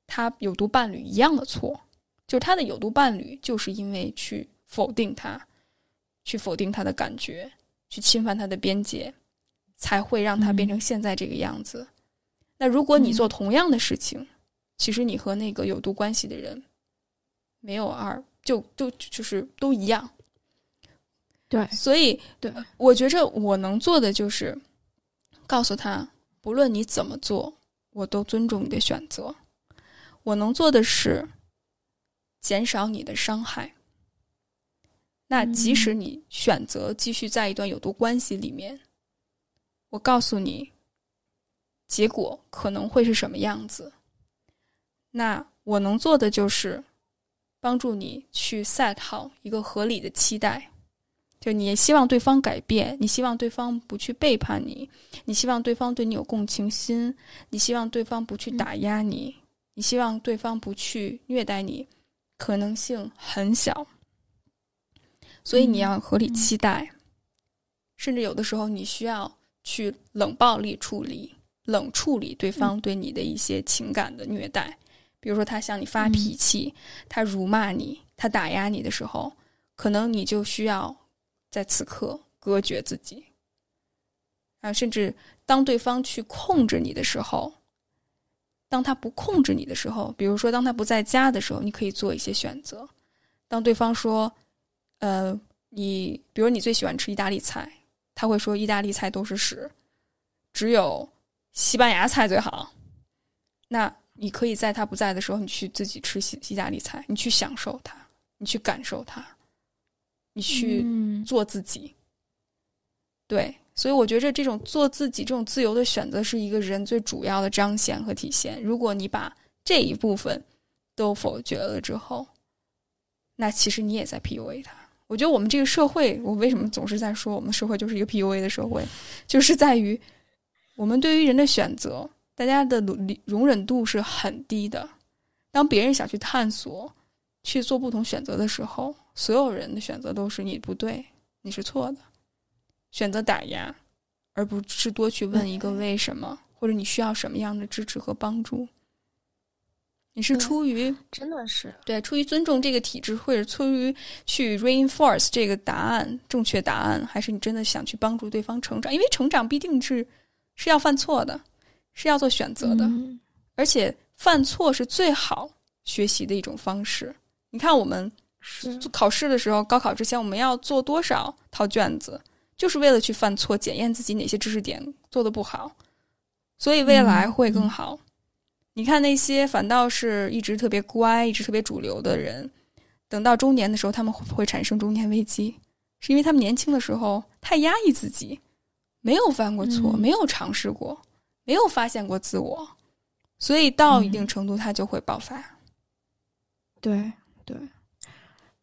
他有毒伴侣一样的错。就是他的有毒伴侣，就是因为去否定他，去否定他的感觉，去侵犯他的边界，才会让他变成现在这个样子。那如果你做同样的事情，其实你和那个有毒关系的人没有二，就就就是都一样。对，所以对，我觉着我能做的就是告诉他，不论你怎么做，我都尊重你的选择。我能做的是减少你的伤害。那即使你选择继续在一段有毒关系里面，我告诉你，结果可能会是什么样子。那我能做的就是帮助你去 set 好一个合理的期待。就你希望对方改变，你希望对方不去背叛你，你希望对方对你有共情心，你希望对方不去打压你，你希望对方不去虐待你，可能性很小。所以你要合理期待，甚至有的时候你需要去冷暴力处理、冷处理对方对你的一些情感的虐待，比如说他向你发脾气，他辱骂你，他打压你的时候，可能你就需要。在此刻隔绝自己，啊，甚至当对方去控制你的时候，当他不控制你的时候，比如说当他不在家的时候，你可以做一些选择。当对方说，呃，你比如你最喜欢吃意大利菜，他会说意大利菜都是屎，只有西班牙菜最好。那你可以在他不在的时候，你去自己吃西意大利菜，你去享受它，你去感受它。你去做自己，对，所以我觉着这种做自己、这种自由的选择是一个人最主要的彰显和体现。如果你把这一部分都否决了之后，那其实你也在 PUA 他。我觉得我们这个社会，我为什么总是在说我们社会就是一个 PUA 的社会，就是在于我们对于人的选择，大家的容容忍度是很低的。当别人想去探索、去做不同选择的时候，所有人的选择都是你不对，你是错的，选择打压，而不是多去问一个为什么，或者你需要什么样的支持和帮助。你是出于真的是对出于尊重这个体制，或者出于去 reinforce 这个答案正确答案，还是你真的想去帮助对方成长？因为成长必定是是要犯错的，是要做选择的，而且犯错是最好学习的一种方式。你看我们。做考试的时候，高考之前我们要做多少套卷子，就是为了去犯错，检验自己哪些知识点做的不好，所以未来会更好。你看那些反倒是一直特别乖、一直特别主流的人，等到中年的时候，他们会产生中年危机，是因为他们年轻的时候太压抑自己，没有犯过错，没有尝试过，没有发现过自我，所以到一定程度他就会爆发。对对。对，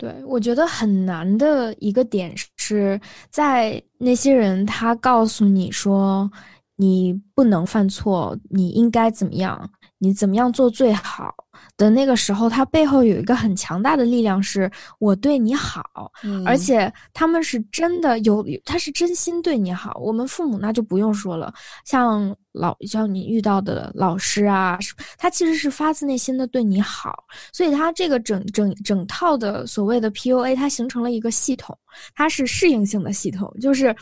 对我觉得很难的一个点是在那些人，他告诉你说你不能犯错，你应该怎么样，你怎么样做最好。的那个时候，他背后有一个很强大的力量，是我对你好，而且他们是真的有，他是真心对你好。我们父母那就不用说了，像老像你遇到的老师啊，他其实是发自内心的对你好，所以他这个整整整套的所谓的 PUA，它形成了一个系统，它是适应性的系统，就是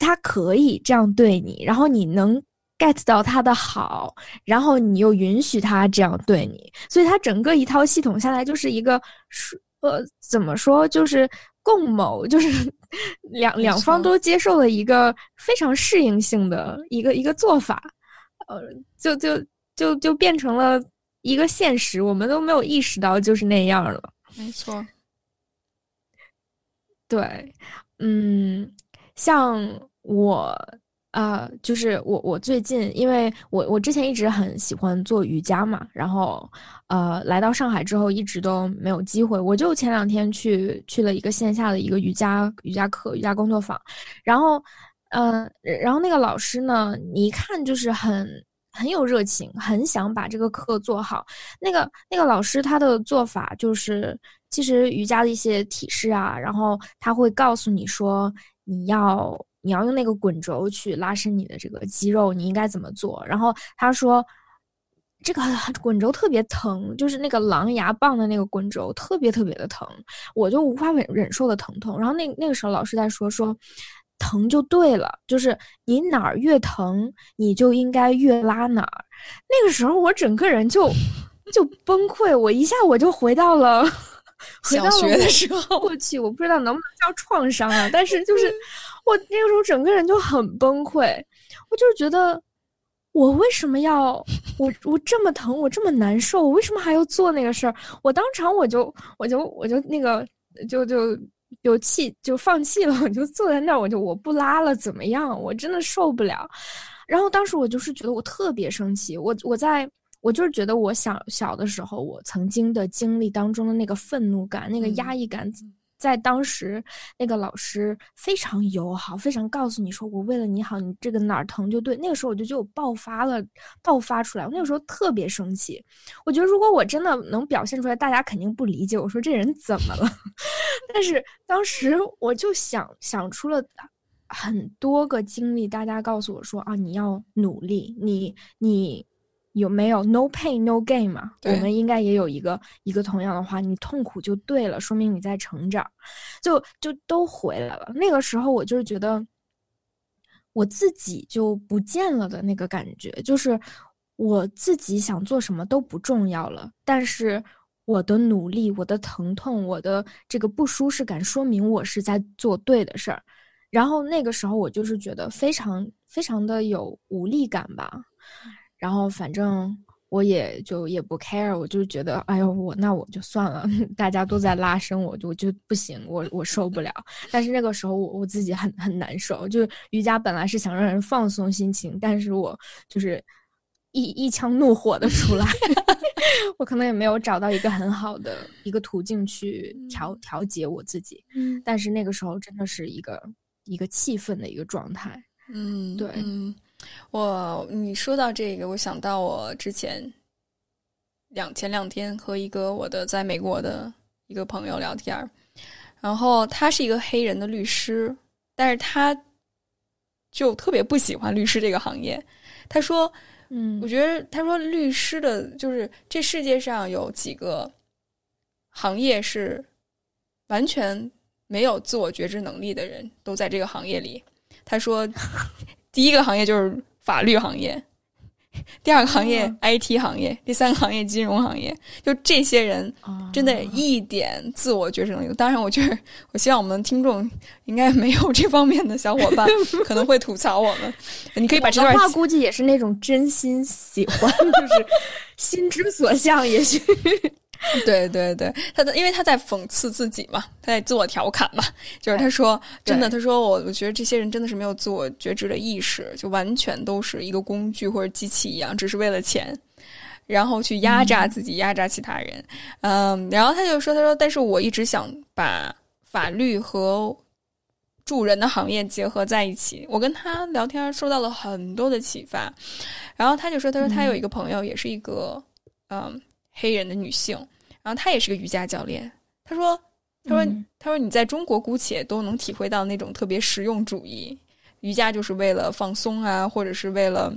他可以这样对你，然后你能。Get 到他的好，然后你又允许他这样对你，所以他整个一套系统下来就是一个，呃，怎么说，就是共谋，就是 <laughs> 两两方都接受了一个非常适应性的一个一个做法，呃，就就就就变成了一个现实，我们都没有意识到就是那样了。没错，对，嗯，像我。啊，就是我，我最近，因为我我之前一直很喜欢做瑜伽嘛，然后，呃，来到上海之后一直都没有机会，我就前两天去去了一个线下的一个瑜伽瑜伽课瑜伽工作坊，然后，呃，然后那个老师呢，你一看就是很很有热情，很想把这个课做好。那个那个老师他的做法就是，其实瑜伽的一些体式啊，然后他会告诉你说你要。你要用那个滚轴去拉伸你的这个肌肉，你应该怎么做？然后他说，这个滚轴特别疼，就是那个狼牙棒的那个滚轴特别特别的疼，我就无法忍忍受的疼痛。然后那那个时候老师在说说。疼就对了，就是你哪儿越疼，你就应该越拉哪儿。那个时候我整个人就就崩溃，我一下我就回到了小学的时候过去，我不知道能不能叫创伤啊，但是 <laughs> 就是我那个时候整个人就很崩溃，我就是觉得我为什么要我我这么疼，我这么难受，我为什么还要做那个事儿？我当场我就我就我就那个就就。有气就放弃了，<laughs> 我就坐在那儿，我就我不拉了，怎么样？我真的受不了。然后当时我就是觉得我特别生气，我我在我就是觉得我小小的时候，我曾经的经历当中的那个愤怒感、那个压抑感。在当时，那个老师非常友好，非常告诉你说：“我为了你好，你这个哪儿疼就对。”那个时候我就觉得我爆发了，爆发出来。我那个时候特别生气，我觉得如果我真的能表现出来，大家肯定不理解。我说这人怎么了？<laughs> 但是当时我就想想出了很多个经历，大家告诉我说：“啊，你要努力，你你。”有没有 no pain no gain 嘛？我们应该也有一个一个同样的话，你痛苦就对了，说明你在成长，就就都回来了。那个时候我就是觉得我自己就不见了的那个感觉，就是我自己想做什么都不重要了。但是我的努力、我的疼痛、我的这个不舒适感，说明我是在做对的事儿。然后那个时候我就是觉得非常非常的有无力感吧。然后反正我也就也不 care，我就觉得，哎呦，我那我就算了，<laughs> 大家都在拉伸，我就我就不行，我我受不了。但是那个时候我我自己很很难受，就瑜伽本来是想让人放松心情，但是我就是一一腔怒火的出来，<laughs> 我可能也没有找到一个很好的一个途径去调调节我自己。嗯，但是那个时候真的是一个一个气愤的一个状态。嗯，对。我你说到这个，我想到我之前两前两天和一个我的在美国的一个朋友聊天然后他是一个黑人的律师，但是他就特别不喜欢律师这个行业。他说：“嗯，我觉得他说律师的就是这世界上有几个行业是完全没有自我觉知能力的人都在这个行业里。”他说。第一个行业就是法律行业，<laughs> 第二个行业 IT 行业，第三个行业金融行业。就这些人，真的一点自我觉知能力。当然，我觉得，<laughs> 我希望我们听众应该没有这方面的小伙伴，<laughs> 可能会吐槽我们。你可以把这段话估计也是那种真心喜欢，就是心之所向，也许。<laughs> 对对对，他的因为他在讽刺自己嘛，他在自我调侃嘛，<laughs> 就是他说真的，他说我我觉得这些人真的是没有自我觉知的意识，就完全都是一个工具或者机器一样，只是为了钱，然后去压榨自己，压榨其他人。嗯，然后他就说，他说，但是我一直想把法律和助人的行业结合在一起。我跟他聊天，受到了很多的启发。然后他就说，他说他有一个朋友，也是一个嗯。黑人的女性，然后她也是个瑜伽教练。她说：“她说，她说你在中国姑且都能体会到那种特别实用主义，瑜伽就是为了放松啊，或者是为了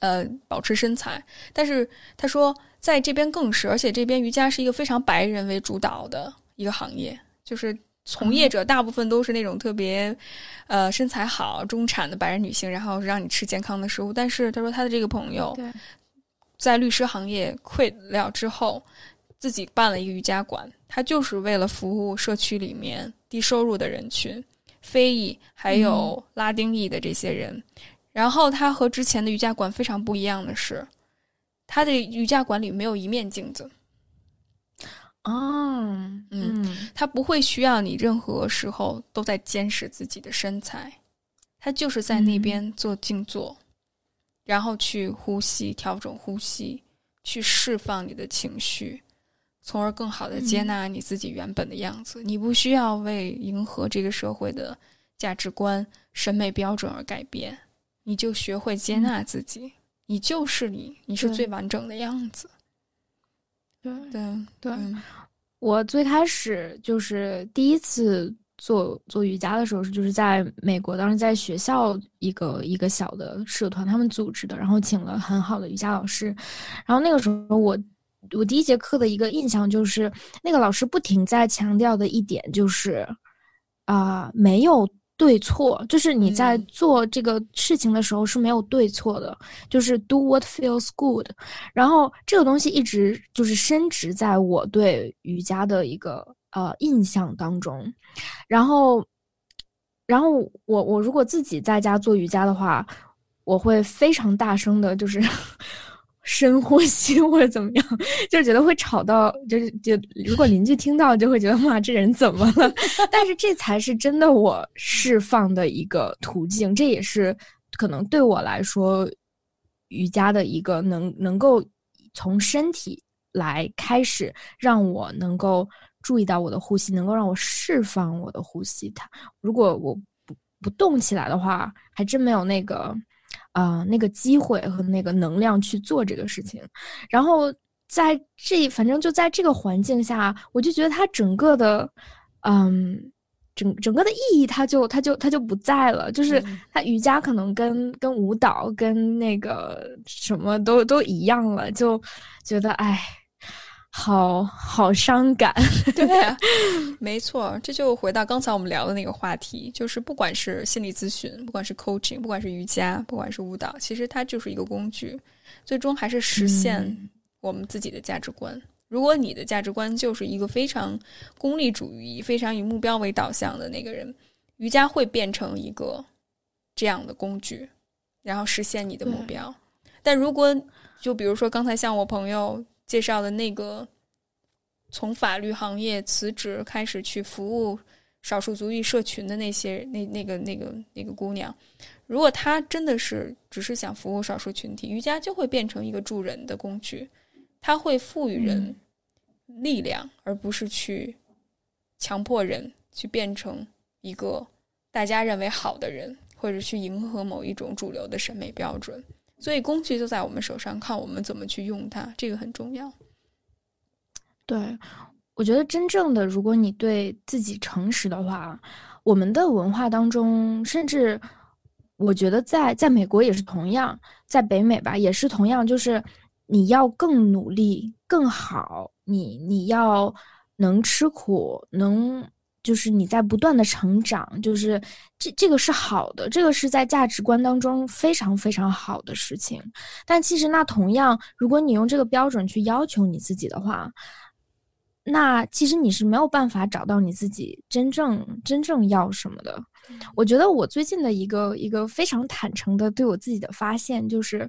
呃保持身材。但是她说在这边更是，而且这边瑜伽是一个非常白人为主导的一个行业，就是从业者大部分都是那种特别呃身材好、中产的白人女性，然后让你吃健康的食物。但是她说她的这个朋友。”在律师行业溃了之后，自己办了一个瑜伽馆，他就是为了服务社区里面低收入的人群，非裔还有拉丁裔的这些人。然后他和之前的瑜伽馆非常不一样的是，他的瑜伽馆里没有一面镜子。哦，嗯，他不会需要你任何时候都在监视自己的身材，他就是在那边做静坐。然后去呼吸，调整呼吸，去释放你的情绪，从而更好的接纳你自己原本的样子。你不需要为迎合这个社会的价值观、审美标准而改变，你就学会接纳自己，你就是你，你是最完整的样子。对对对，我最开始就是第一次。做做瑜伽的时候是就是在美国，当时在学校一个一个小的社团他们组织的，然后请了很好的瑜伽老师，然后那个时候我我第一节课的一个印象就是那个老师不停在强调的一点就是啊没有。对错就是你在做这个事情的时候是没有对错的，就是 do what feels good。然后这个东西一直就是深植在我对瑜伽的一个呃印象当中。然后，然后我我如果自己在家做瑜伽的话，我会非常大声的，就是。<laughs> 深呼吸或者怎么样，就觉得会吵到，就是就如果邻居听到，就会觉得哇，这人怎么了？<laughs> 但是这才是真的我释放的一个途径，这也是可能对我来说瑜伽的一个能能够从身体来开始，让我能够注意到我的呼吸，能够让我释放我的呼吸。它如果我不不动起来的话，还真没有那个。啊，那个机会和那个能量去做这个事情，然后在这，反正就在这个环境下，我就觉得它整个的，嗯，整整个的意义，它就它就它就不在了。就是它瑜伽可能跟跟舞蹈跟那个什么都都一样了，就觉得哎。好好伤感，<laughs> 对，<laughs> 没错，这就回到刚才我们聊的那个话题，就是不管是心理咨询，不管是 coaching，不管是瑜伽，不管是舞蹈，其实它就是一个工具，最终还是实现我们自己的价值观。如果你的价值观就是一个非常功利主义、非常以目标为导向的那个人，瑜伽会变成一个这样的工具，然后实现你的目标。但如果就比如说刚才像我朋友。介绍的那个从法律行业辞职开始去服务少数族裔社群的那些那那个那个那个姑娘，如果她真的是只是想服务少数群体，瑜伽就会变成一个助人的工具，它会赋予人力量，而不是去强迫人去变成一个大家认为好的人，或者去迎合某一种主流的审美标准。所以工具就在我们手上，看我们怎么去用它，这个很重要。对，我觉得真正的，如果你对自己诚实的话，我们的文化当中，甚至我觉得在在美国也是同样，在北美吧也是同样，就是你要更努力、更好，你你要能吃苦，能。就是你在不断的成长，就是这这个是好的，这个是在价值观当中非常非常好的事情。但其实那同样，如果你用这个标准去要求你自己的话，那其实你是没有办法找到你自己真正真正要什么的。我觉得我最近的一个一个非常坦诚的对我自己的发现，就是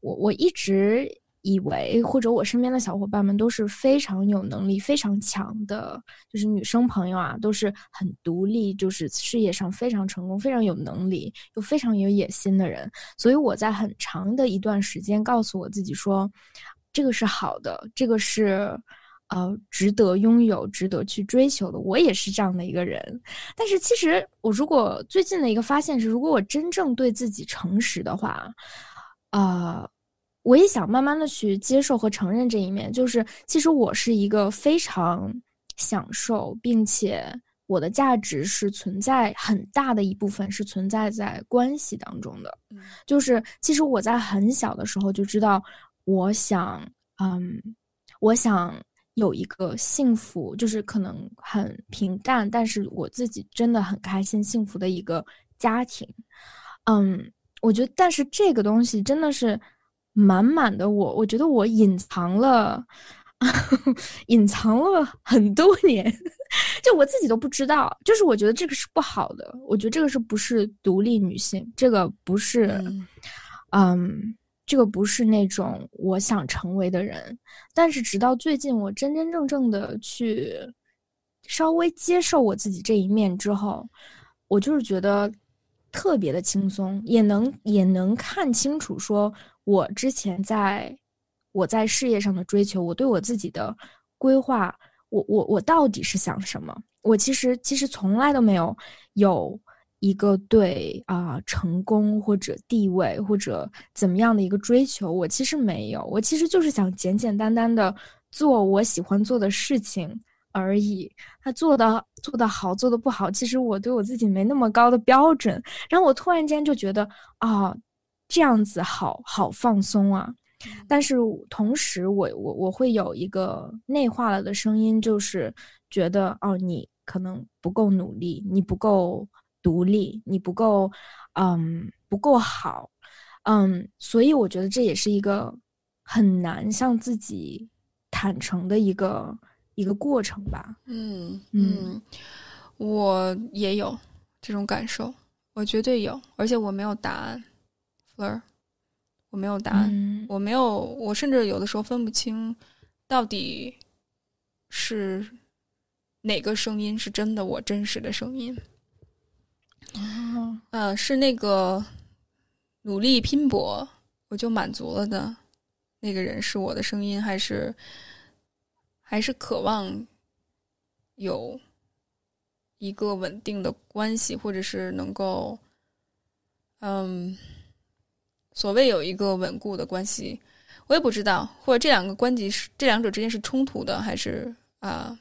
我我一直。以为或者我身边的小伙伴们都是非常有能力、非常强的，就是女生朋友啊，都是很独立，就是事业上非常成功、非常有能力又非常有野心的人。所以我在很长的一段时间告诉我自己说，这个是好的，这个是呃值得拥有、值得去追求的。我也是这样的一个人。但是其实我如果最近的一个发现是，如果我真正对自己诚实的话，啊。我也想慢慢的去接受和承认这一面，就是其实我是一个非常享受，并且我的价值是存在很大的一部分是存在在关系当中的。就是其实我在很小的时候就知道，我想，嗯，我想有一个幸福，就是可能很平淡，但是我自己真的很开心、幸福的一个家庭。嗯，我觉得，但是这个东西真的是。满满的我，我觉得我隐藏了，<laughs> 隐藏了很多年，<laughs> 就我自己都不知道。就是我觉得这个是不好的，我觉得这个是不是独立女性？这个不是，嗯，这个不是那种我想成为的人。但是直到最近，我真真正正的去稍微接受我自己这一面之后，我就是觉得特别的轻松，也能也能看清楚说。我之前在我在事业上的追求，我对我自己的规划，我我我到底是想什么？我其实其实从来都没有有一个对啊成功或者地位或者怎么样的一个追求，我其实没有，我其实就是想简简单单的做我喜欢做的事情，而已。他做的做的好，做的不好，其实我对我自己没那么高的标准。然后我突然间就觉得啊，这样子好好放松啊。但是同时，我我我会有一个内化了的声音，就是觉得哦，你可能不够努力，你不够独立，你不够，嗯，不够好，嗯，所以我觉得这也是一个很难向自己坦诚的一个一个过程吧。嗯嗯，我也有这种感受，我绝对有，而且我没有答案，Fleur。我没有答案，我没有，我甚至有的时候分不清，到底是哪个声音是真的，我真实的声音。哦，呃，是那个努力拼搏我就满足了的那个人是我的声音，还是还是渴望有一个稳定的关系，或者是能够，嗯。所谓有一个稳固的关系，我也不知道，或者这两个关系是这两者之间是冲突的，还是啊，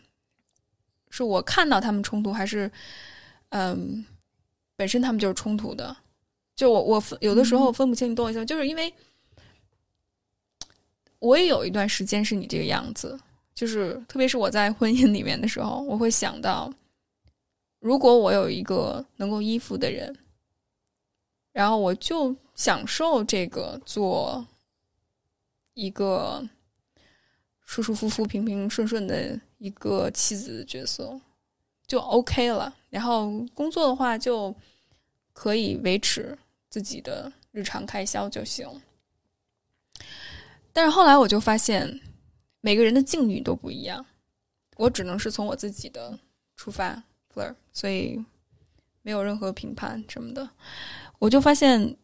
是我看到他们冲突，还是嗯，本身他们就是冲突的？就我我有的时候分不清，你懂我意思？就是因为我也有一段时间是你这个样子，就是特别是我在婚姻里面的时候，我会想到，如果我有一个能够依附的人，然后我就。享受这个做一个舒舒服服、平平顺顺的一个妻子的角色就 OK 了。然后工作的话，就可以维持自己的日常开销就行。但是后来我就发现，每个人的境遇都不一样。我只能是从我自己的出发 fler 所以没有任何评判什么的。我就发现。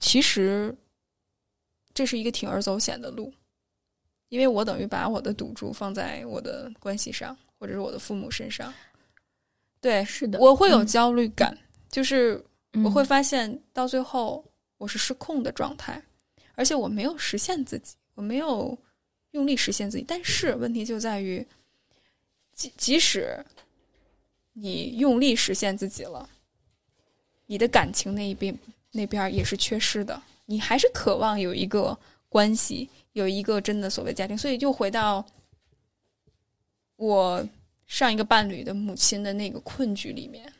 其实，这是一个铤而走险的路，因为我等于把我的赌注放在我的关系上，或者是我的父母身上。对，是的，我会有焦虑感，就是我会发现到最后我是失控的状态，而且我没有实现自己，我没有用力实现自己。但是问题就在于，即即使你用力实现自己了，你的感情那一边。那边也是缺失的，你还是渴望有一个关系，有一个真的所谓家庭，所以就回到我上一个伴侣的母亲的那个困局里面，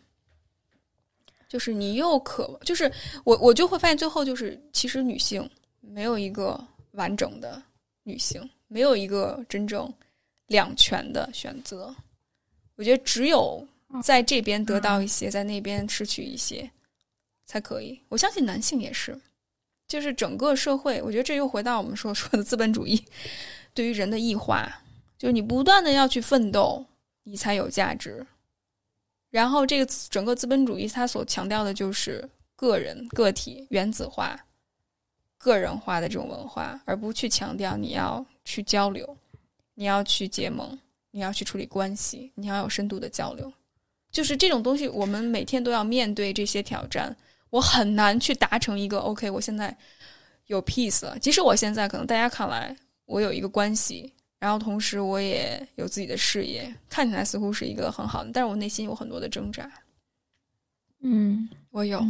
就是你又渴，就是我我就会发现最后就是，其实女性没有一个完整的女性，没有一个真正两全的选择，我觉得只有在这边得到一些，在那边失去一些。才可以，我相信男性也是，就是整个社会，我觉得这又回到我们说说的资本主义对于人的异化，就是你不断的要去奋斗，你才有价值。然后这个整个资本主义它所强调的就是个人个体原子化、个人化的这种文化，而不去强调你要去交流，你要去结盟，你要去处理关系，你要有深度的交流，就是这种东西，我们每天都要面对这些挑战。我很难去达成一个 OK，我现在有 peace 了。即使我现在可能大家看来我有一个关系，然后同时我也有自己的事业，看起来似乎是一个很好的，但是我内心有很多的挣扎。嗯，我有。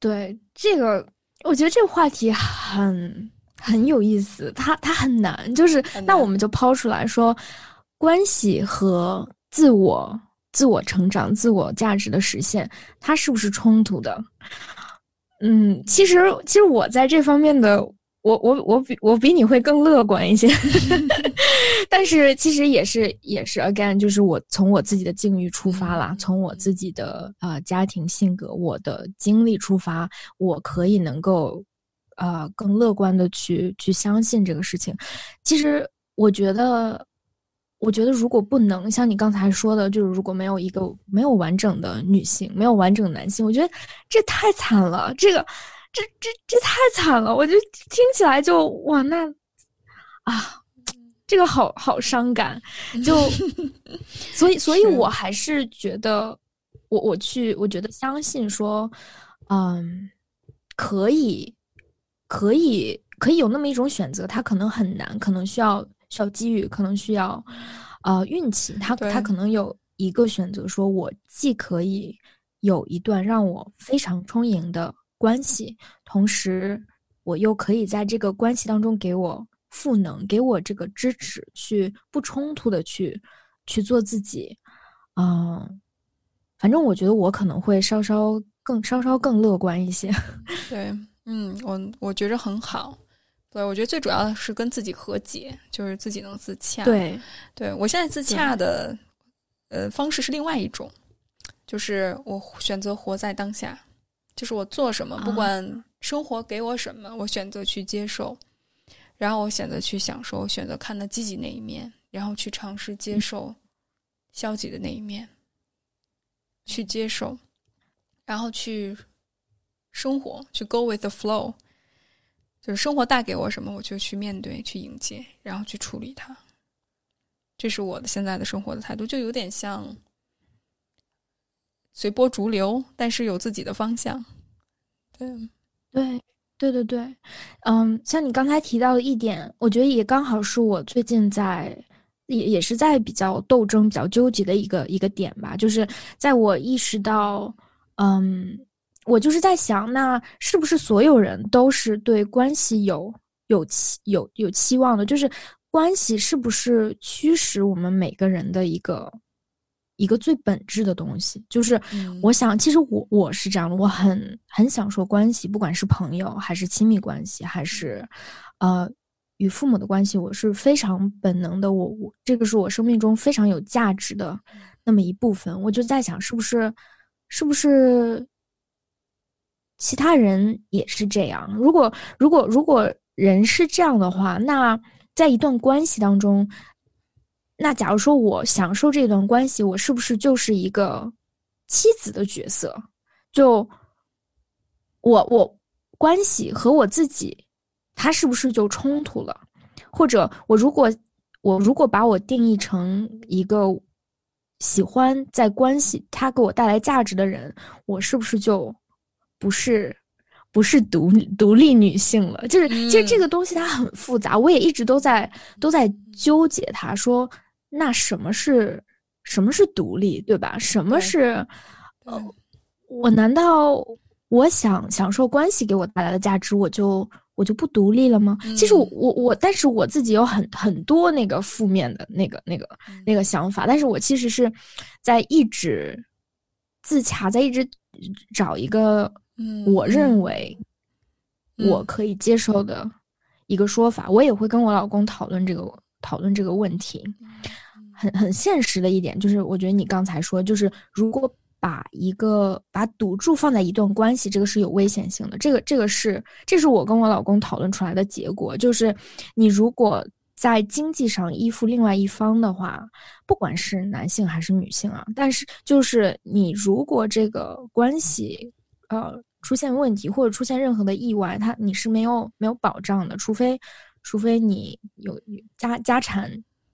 对这个，我觉得这个话题很很有意思，它它很难。就是那我们就抛出来说，关系和自我。自我成长、自我价值的实现，它是不是冲突的？嗯，其实，其实我在这方面的，我我我比我比你会更乐观一些。<laughs> 但是，其实也是也是 again，就是我从我自己的境遇出发啦，从我自己的啊家庭性格、我的经历出发，我可以能够啊更乐观的去去相信这个事情。其实，我觉得。我觉得，如果不能像你刚才说的，就是如果没有一个没有完整的女性，没有完整男性，我觉得这太惨了。这个，这这这太惨了。我就听起来就哇，那啊，这个好好伤感。就 <laughs> 所以，所以我还是觉得，我我去，我觉得相信说，嗯，可以，可以，可以有那么一种选择，它可能很难，可能需要。需要机遇，可能需要呃运气。他他可能有一个选择，说我既可以有一段让我非常充盈的关系，同时我又可以在这个关系当中给我赋能，给我这个支持，去不冲突的去去做自己。嗯，反正我觉得我可能会稍稍更稍稍更乐观一些。<laughs> 对，嗯，我我觉着很好。对，我觉得最主要的是跟自己和解，就是自己能自洽。对，对我现在自洽的呃方式是另外一种，就是我选择活在当下，就是我做什么，不管生活给我什么，我选择去接受，然后我选择去享受，我选择看到积极那一面，然后去尝试接受消极的那一面，去接受，然后去生活，去 go with the flow。就是生活带给我什么，我就去面对、去迎接，然后去处理它。这是我的现在的生活的态度，就有点像随波逐流，但是有自己的方向。对，对，对，对，对。嗯，像你刚才提到的一点，我觉得也刚好是我最近在也也是在比较斗争、比较纠结的一个一个点吧。就是在我意识到，嗯。我就是在想，那是不是所有人都是对关系有有期有有期望的？就是关系是不是驱使我们每个人的一个一个最本质的东西？就是我想，其实我我是这样的，我很很享受关系，不管是朋友还是亲密关系，还是呃与父母的关系，我是非常本能的。我我这个是我生命中非常有价值的那么一部分。我就在想，是不是是不是？其他人也是这样。如果如果如果人是这样的话，那在一段关系当中，那假如说我享受这段关系，我是不是就是一个妻子的角色？就我我关系和我自己，他是不是就冲突了？或者我如果我如果把我定义成一个喜欢在关系他给我带来价值的人，我是不是就？不是，不是独独立女性了，就是其实这个东西它很复杂，我也一直都在都在纠结。它说，那什么是什么是独立，对吧？什么是呃，我难道我想享受关系给我带来的价值，我就我就不独立了吗？其实我我我，但是我自己有很很多那个负面的那个那个那个想法，但是我其实是在一直自洽，在一直找一个。我认为我可以接受的一个说法，我也会跟我老公讨论这个讨论这个问题。很很现实的一点就是，我觉得你刚才说，就是如果把一个把赌注放在一段关系，这个是有危险性的。这个这个是这是我跟我老公讨论出来的结果，就是你如果在经济上依附另外一方的话，不管是男性还是女性啊，但是就是你如果这个关系呃。出现问题或者出现任何的意外，他你是没有没有保障的，除非除非你有家家产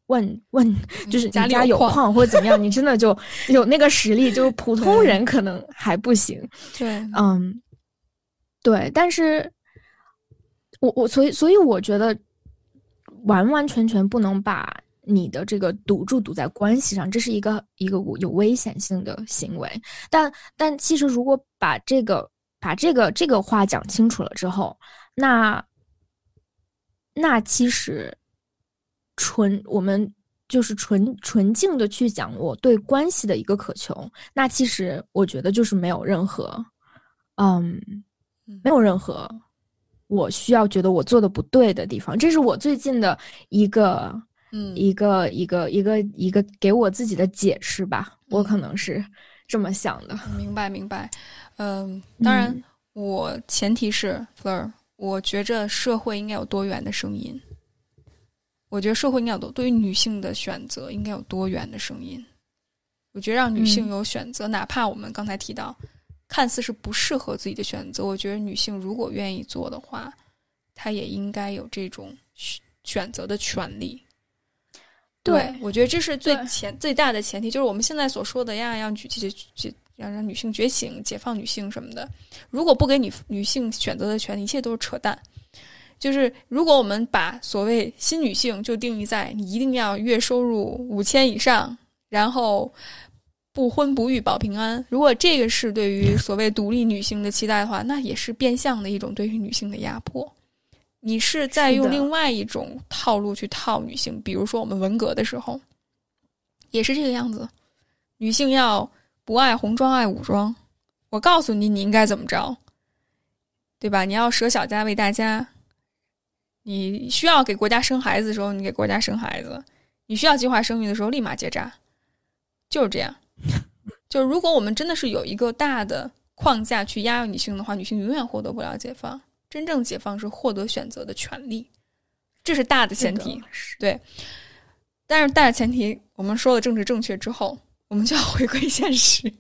问问，就是家里有矿或者怎么样，你真的就 <laughs> 有那个实力，就是普通人可能还不行。对，嗯，对，但是我我所以所以我觉得完完全全不能把你的这个赌注赌在关系上，这是一个一个有危险性的行为。但但其实如果把这个把这个这个话讲清楚了之后，那那其实纯我们就是纯纯净的去讲我对关系的一个渴求，那其实我觉得就是没有任何，嗯，没有任何我需要觉得我做的不对的地方。这是我最近的一个，嗯，一个一个一个一个给我自己的解释吧。我可能是这么想的。明白，明白。嗯，当然，我前提是 Fleur，我觉着社会应该有多元的声音。我觉得社会应该有多对于女性的选择应该有多元的声音。我觉得让女性有选择，哪怕我们刚才提到看似是不适合自己的选择，我觉得女性如果愿意做的话，她也应该有这种选择的权利。对，我觉得这是最前最大的前提，就是我们现在所说的呀，要举这些。要让女性觉醒、解放女性什么的，如果不给女女性选择的权利，一切都是扯淡。就是如果我们把所谓新女性就定义在你一定要月收入五千以上，然后不婚不育保平安，如果这个是对于所谓独立女性的期待的话，那也是变相的一种对于女性的压迫。你是在用另外一种套路去套女性，比如说我们文革的时候，也是这个样子，女性要不爱红装爱武装，我告诉你你应该怎么着，对吧？你要舍小家为大家，你需要给国家生孩子的时候，你给国家生孩子；你需要计划生育的时候，立马结扎，就是这样。就是如果我们真的是有一个大的框架去压抑女性的话，女性永远获得不了解放。真正解放是获得选择的权利，这是大的前提，对。但是大的前提，我们说了政治正确之后，我们就要回归现实。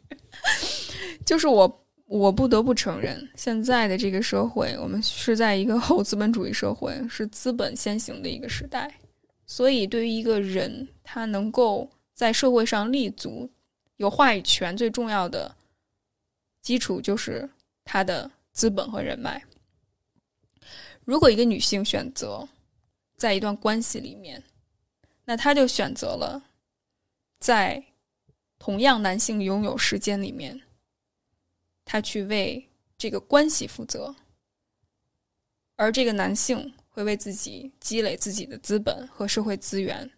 <laughs> 就是我，我不得不承认，现在的这个社会，我们是在一个 <laughs> 后资本主义社会，是资本先行的一个时代。所以，对于一个人，他能够在社会上立足、有话语权，最重要的基础就是他的资本和人脉。如果一个女性选择在一段关系里面，那她就选择了在同样男性拥有时间里面，她去为这个关系负责，而这个男性会为自己积累自己的资本和社会资源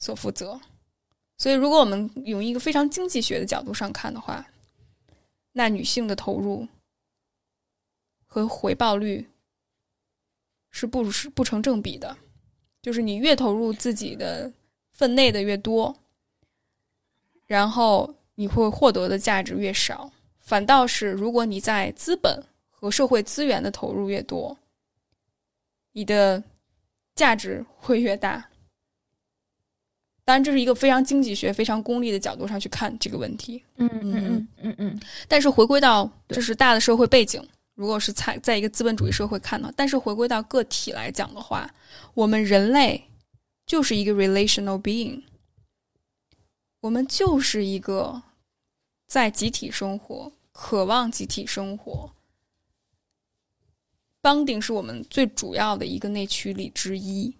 所负责。所以，如果我们用一个非常经济学的角度上看的话，那女性的投入和回报率。是不是不成正比的？就是你越投入自己的分内的越多，然后你会获得的价值越少。反倒是如果你在资本和社会资源的投入越多，你的价值会越大。当然，这是一个非常经济学、非常功利的角度上去看这个问题。嗯嗯嗯嗯嗯。但是回归到这是大的社会背景。如果是在在一个资本主义社会看到，但是回归到个体来讲的话，我们人类就是一个 relational being，我们就是一个在集体生活、渴望集体生活。bonding 是我们最主要的一个内驱力之一。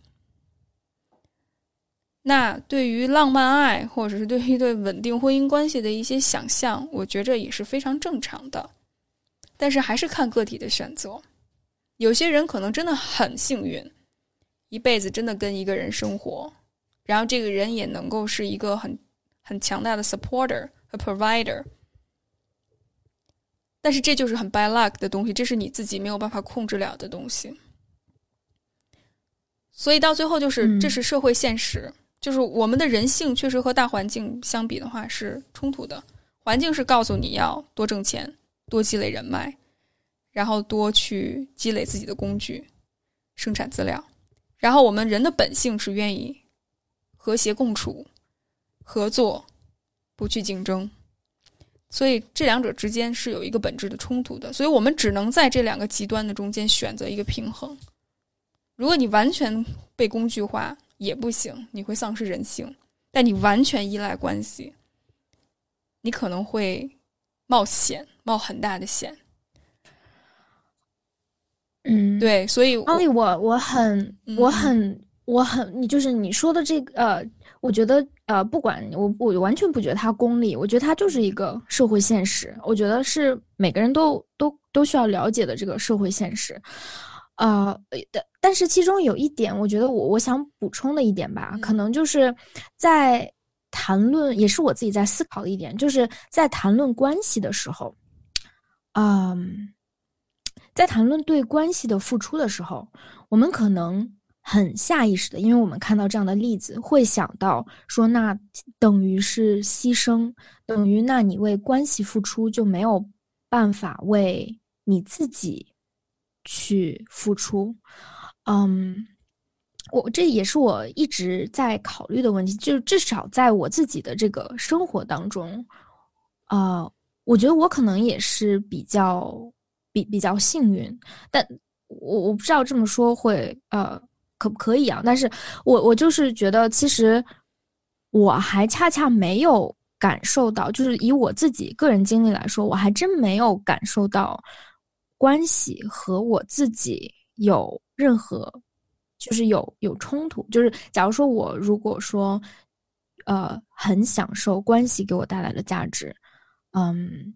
那对于浪漫爱，或者是对于对稳定婚姻关系的一些想象，我觉着也是非常正常的。但是还是看个体的选择，有些人可能真的很幸运，一辈子真的跟一个人生活，然后这个人也能够是一个很很强大的 supporter 和 provider。但是这就是很 by luck 的东西，这是你自己没有办法控制了的东西。所以到最后就是，这是社会现实，就是我们的人性确实和大环境相比的话是冲突的。环境是告诉你要多挣钱。多积累人脉，然后多去积累自己的工具，生产资料。然后我们人的本性是愿意和谐共处、合作，不去竞争。所以这两者之间是有一个本质的冲突的。所以我们只能在这两个极端的中间选择一个平衡。如果你完全被工具化也不行，你会丧失人性；但你完全依赖关系，你可能会冒险。冒很大的险，嗯，对，所以奥利，我我很我很我很，你就是你说的这个，呃，我觉得呃，不管我我完全不觉得它功利，我觉得它就是一个社会现实，我觉得是每个人都都都需要了解的这个社会现实，呃，但但是其中有一点，我觉得我我想补充的一点吧，可能就是在谈论，也是我自己在思考的一点，就是在谈论关系的时候。嗯，在谈论对关系的付出的时候，我们可能很下意识的，因为我们看到这样的例子，会想到说，那等于是牺牲，等于那你为关系付出就没有办法为你自己去付出。嗯，我这也是我一直在考虑的问题，就至少在我自己的这个生活当中，啊。我觉得我可能也是比较比比较幸运，但我我不知道这么说会呃可不可以啊？但是我我就是觉得，其实我还恰恰没有感受到，就是以我自己个人经历来说，我还真没有感受到关系和我自己有任何就是有有冲突。就是假如说我如果说呃很享受关系给我带来的价值，嗯，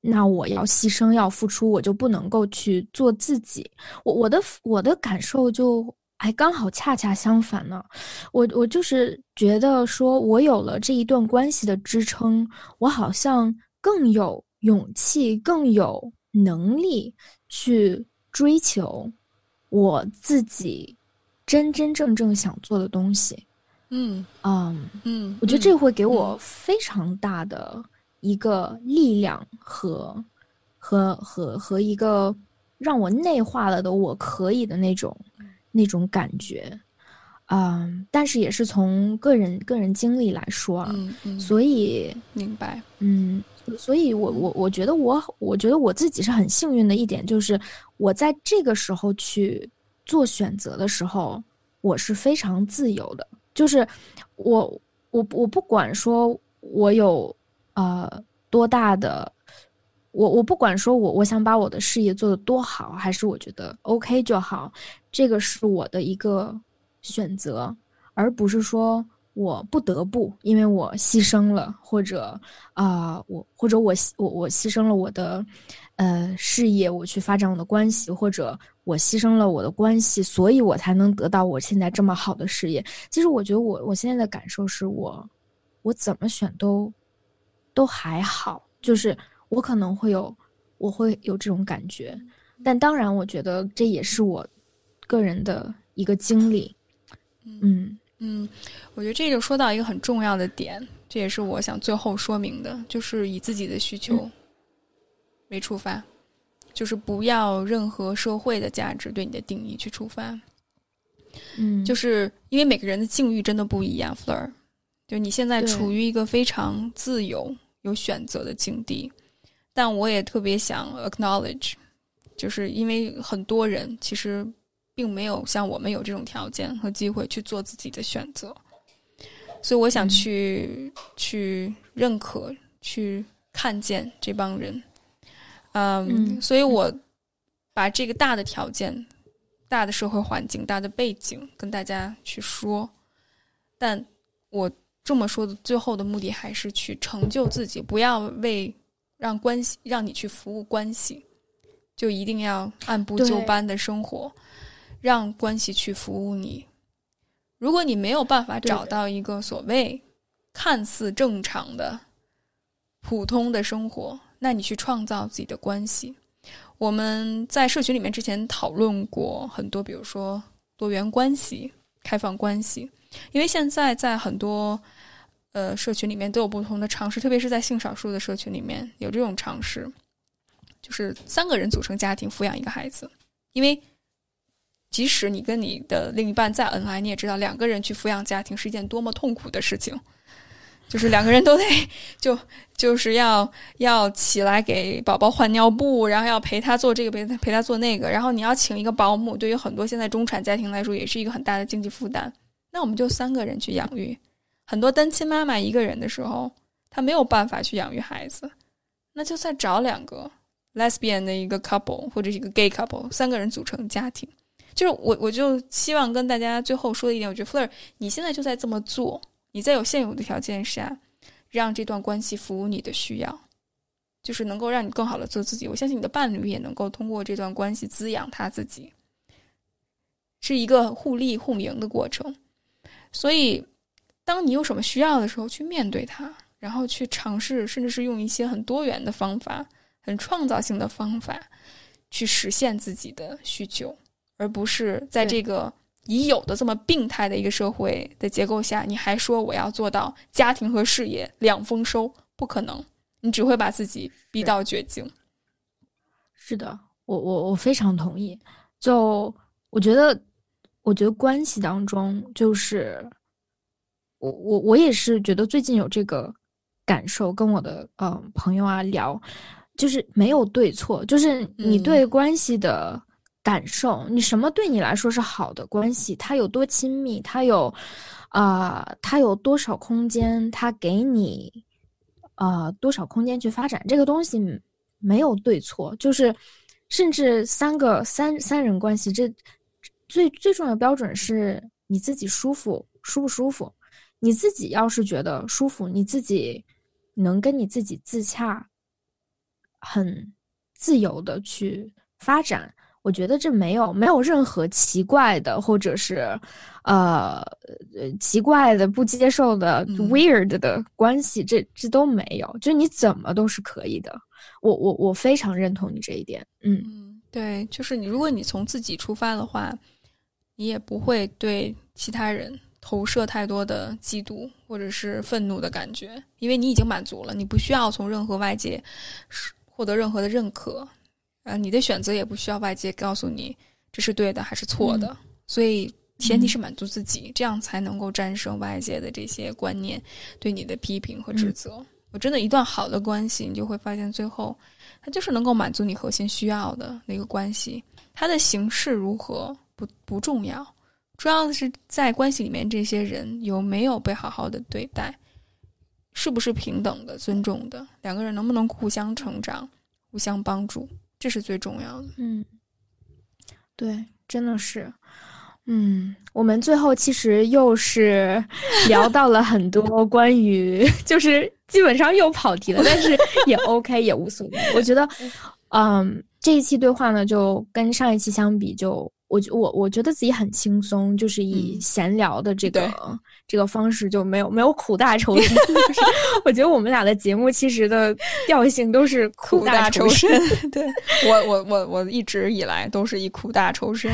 那我要牺牲要付出，我就不能够去做自己。我我的我的感受就。还刚好恰恰相反呢，我我就是觉得说，我有了这一段关系的支撑，我好像更有勇气，更有能力去追求我自己真真正正想做的东西。嗯嗯嗯，我觉得这会给我非常大的一个力量和和和和一个让我内化了的我可以的那种。那种感觉，嗯，但是也是从个人个人经历来说啊，嗯嗯，所以明白，嗯，所以我我我觉得我我觉得我自己是很幸运的一点，就是我在这个时候去做选择的时候，我是非常自由的，就是我我我不管说我有呃多大的。我我不管说，我我想把我的事业做得多好，还是我觉得 OK 就好，这个是我的一个选择，而不是说我不得不，因为我牺牲了，或者啊，我或者我我我牺牲了我的呃事业，我去发展我的关系，或者我牺牲了我的关系，所以我才能得到我现在这么好的事业。其实我觉得我我现在的感受是我我怎么选都都还好，就是。我可能会有，我会有这种感觉，但当然，我觉得这也是我个人的一个经历。嗯嗯，我觉得这就说到一个很重要的点，这也是我想最后说明的，就是以自己的需求为出发，就是不要任何社会的价值对你的定义去出发。嗯，就是因为每个人的境遇真的不一样，Fleur，就你现在处于一个非常自由、有选择的境地。但我也特别想 acknowledge，就是因为很多人其实并没有像我们有这种条件和机会去做自己的选择，所以我想去去认可、去看见这帮人。嗯，所以我把这个大的条件、大的社会环境、大的背景跟大家去说，但我这么说的最后的目的还是去成就自己，不要为。让关系让你去服务关系，就一定要按部就班的生活，让关系去服务你。如果你没有办法找到一个所谓看似正常的普通的生活，那你去创造自己的关系。我们在社群里面之前讨论过很多，比如说多元关系、开放关系，因为现在在很多。呃，社群里面都有不同的尝试，特别是在性少数的社群里面有这种尝试，就是三个人组成家庭抚养一个孩子。因为即使你跟你的另一半再恩爱，你也知道两个人去抚养家庭是一件多么痛苦的事情，就是两个人都得就就是要要起来给宝宝换尿布，然后要陪他做这个陪他陪他做那个，然后你要请一个保姆，对于很多现在中产家庭来说也是一个很大的经济负担。那我们就三个人去养育。很多单亲妈妈一个人的时候，她没有办法去养育孩子，那就再找两个 lesbian 的一个 couple 或者一个 gay couple，三个人组成家庭。就是我，我就希望跟大家最后说的一点，我觉得 Fleur，你现在就在这么做，你在有现有的条件下，让这段关系服务你的需要，就是能够让你更好的做自己。我相信你的伴侣也能够通过这段关系滋养他自己，是一个互利互赢的过程。所以。当你有什么需要的时候，去面对它，然后去尝试，甚至是用一些很多元的方法、很创造性的方法，去实现自己的需求，而不是在这个已有的这么病态的一个社会的结构下，你还说我要做到家庭和事业两丰收，不可能，你只会把自己逼到绝境。是的，我我我非常同意。就我觉得，我觉得关系当中就是。我我我也是觉得最近有这个感受，跟我的呃朋友啊聊，就是没有对错，就是你对关系的感受，你什么对你来说是好的关系，它有多亲密，它有啊，它有多少空间，它给你啊多少空间去发展，这个东西没有对错，就是甚至三个三三人关系，这最最重要的标准是你自己舒服舒不舒服。你自己要是觉得舒服，你自己能跟你自己自洽，很自由的去发展。我觉得这没有没有任何奇怪的，或者是，呃，奇怪的、不接受的、weird 的关系，这这都没有。就你怎么都是可以的。我我我非常认同你这一点。嗯，对，就是你，如果你从自己出发的话，你也不会对其他人投射太多的嫉妒或者是愤怒的感觉，因为你已经满足了，你不需要从任何外界获得任何的认可。呃，你的选择也不需要外界告诉你这是对的还是错的，所以前提是满足自己，这样才能够战胜外界的这些观念对你的批评和指责。我真的一段好的关系，你就会发现最后它就是能够满足你核心需要的那个关系，它的形式如何不不重要，重要的是在关系里面这些人有没有被好好的对待，是不是平等的、尊重的，两个人能不能互相成长、互相帮助。这是最重要的。嗯，对，真的是。嗯，我们最后其实又是 <laughs> 聊到了很多关于，就是基本上又跑题了，但是也 <laughs> OK，也无所谓。我觉得，嗯，这一期对话呢，就跟上一期相比，就我我我觉得自己很轻松，就是以闲聊的这个。这个方式就没有没有苦大仇深，<laughs> 就是我觉得我们俩的节目其实的调性都是苦大仇深。<laughs> 对我我我我一直以来都是以苦大仇深。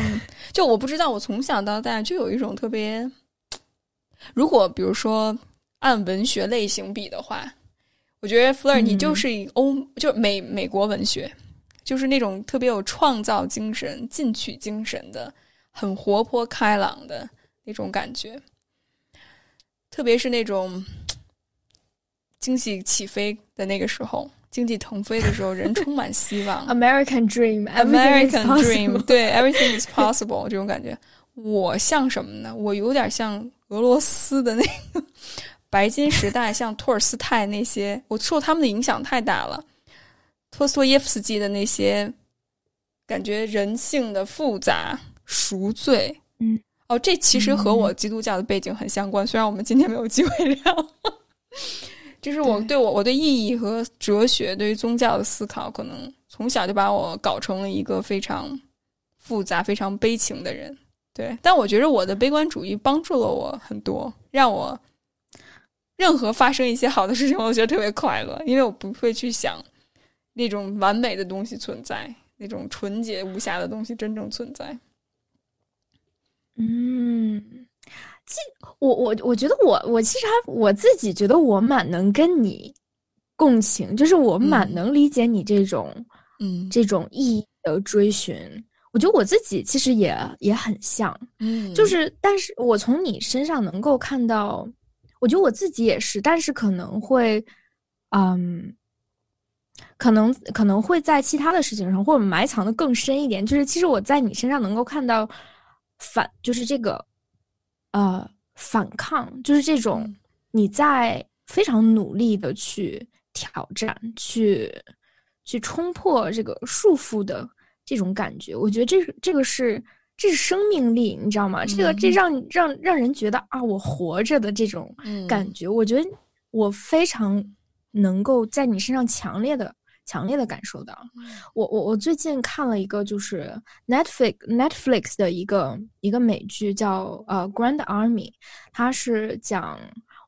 就我不知道，我从小到大就有一种特别，如果比如说按文学类型比的话，我觉得弗尔你就是以欧就是美美国文学，就是那种特别有创造精神、进取精神的，很活泼开朗的那种感觉。特别是那种经济起飞的那个时候，经济腾飞的时候，人充满希望。American Dream，American Dream，对，Everything is possible 这种感觉。我像什么呢？我有点像俄罗斯的那个 <laughs> 白金时代，像托尔斯泰那些，我受他们的影响太大了。托斯托耶夫斯基的那些，感觉人性的复杂、赎罪，嗯。哦，这其实和我基督教的背景很相关，虽然我们今天没有机会聊。<laughs> 就是我对我我对意义和哲学对于宗教的思考，可能从小就把我搞成了一个非常复杂、非常悲情的人。对，但我觉得我的悲观主义帮助了我很多，让我任何发生一些好的事情，我都觉得特别快乐，因为我不会去想那种完美的东西存在，那种纯洁无瑕的东西真正存在。嗯，其我我我觉得我我其实还我自己觉得我蛮能跟你共情，就是我蛮能理解你这种嗯这种意义的追寻。我觉得我自己其实也也很像，嗯，就是但是我从你身上能够看到，我觉得我自己也是，但是可能会嗯，可能可能会在其他的事情上或者埋藏的更深一点，就是其实我在你身上能够看到。反就是这个，呃，反抗就是这种你在非常努力的去挑战、去去冲破这个束缚的这种感觉。我觉得这是这个是这是生命力，你知道吗？这个这让让让人觉得啊，我活着的这种感觉。我觉得我非常能够在你身上强烈的。强烈的感受到，我我我最近看了一个就是 Netflix Netflix 的一个一个美剧叫呃 Grand Army，它是讲，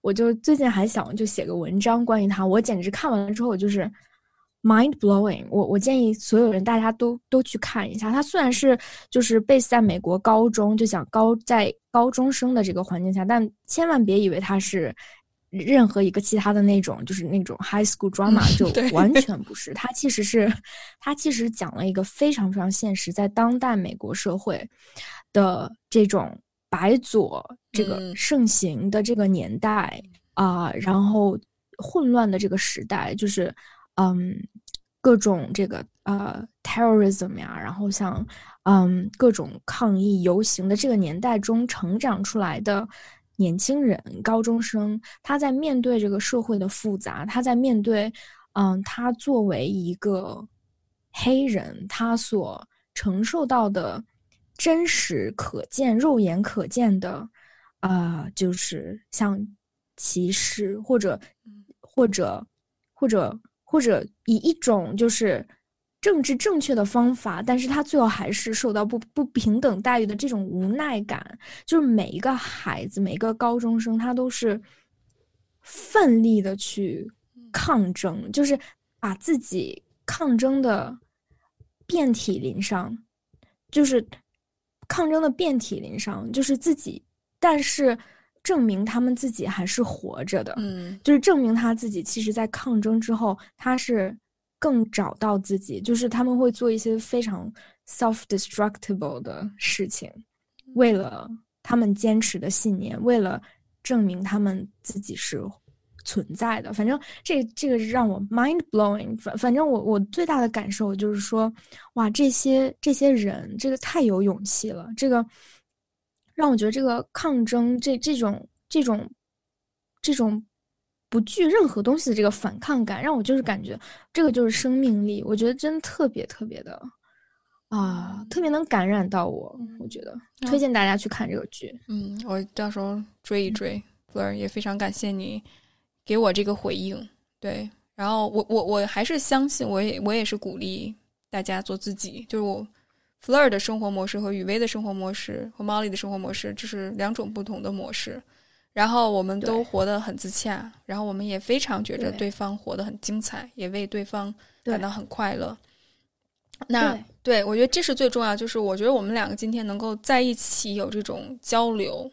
我就最近还想就写个文章关于它，我简直看完了之后我就是 mind blowing，我我建议所有人大家都都去看一下，它虽然是就是 base 在美国高中，就讲高在高中生的这个环境下，但千万别以为它是。任何一个其他的那种，就是那种 high school drama，就完 <laughs> 全不是。它其实是，它其实讲了一个非常非常现实，在当代美国社会的这种白左这个盛行的这个年代啊，然后混乱的这个时代，就是嗯，各种这个呃 terrorism 呀，然后像嗯各种抗议游行的这个年代中成长出来的。年轻人、高中生，他在面对这个社会的复杂，他在面对，嗯，他作为一个黑人他所承受到的真实可见、肉眼可见的，啊，就是像歧视或者或者或者或者以一种就是政治正确的方法，但是他最后还是受到不不平等待遇的这种无奈感，就是每一个孩子、每一个高中生，他都是奋力的去抗争，就是把自己抗争的。遍体鳞伤，就是抗争的遍体鳞伤，就是自己，但是证明他们自己还是活着的，嗯，就是证明他自己，其实，在抗争之后，他是更找到自己，就是他们会做一些非常 self-destructible 的事情，为了他们坚持的信念，为了证明他们自己是。存在的，反正这这个让我 mind blowing。反反正我我最大的感受就是说，哇，这些这些人，这个太有勇气了。这个让我觉得这个抗争，这这种这种这种不惧任何东西的这个反抗感，让我就是感觉这个就是生命力。我觉得真特别特别的啊，特别能感染到我。我觉得推荐大家去看这个剧。嗯，我到时候追一追。Fleur 也非常感谢你。给我这个回应，对，然后我我我还是相信，我也我也是鼓励大家做自己。就是我 Fleur 的生活模式和雨薇的生活模式和 Molly 的生活模式，这是两种不同的模式。然后我们都活得很自洽，然后我们也非常觉着对方活得很精彩，也为对方感到很快乐。那对我觉得这是最重要，就是我觉得我们两个今天能够在一起有这种交流。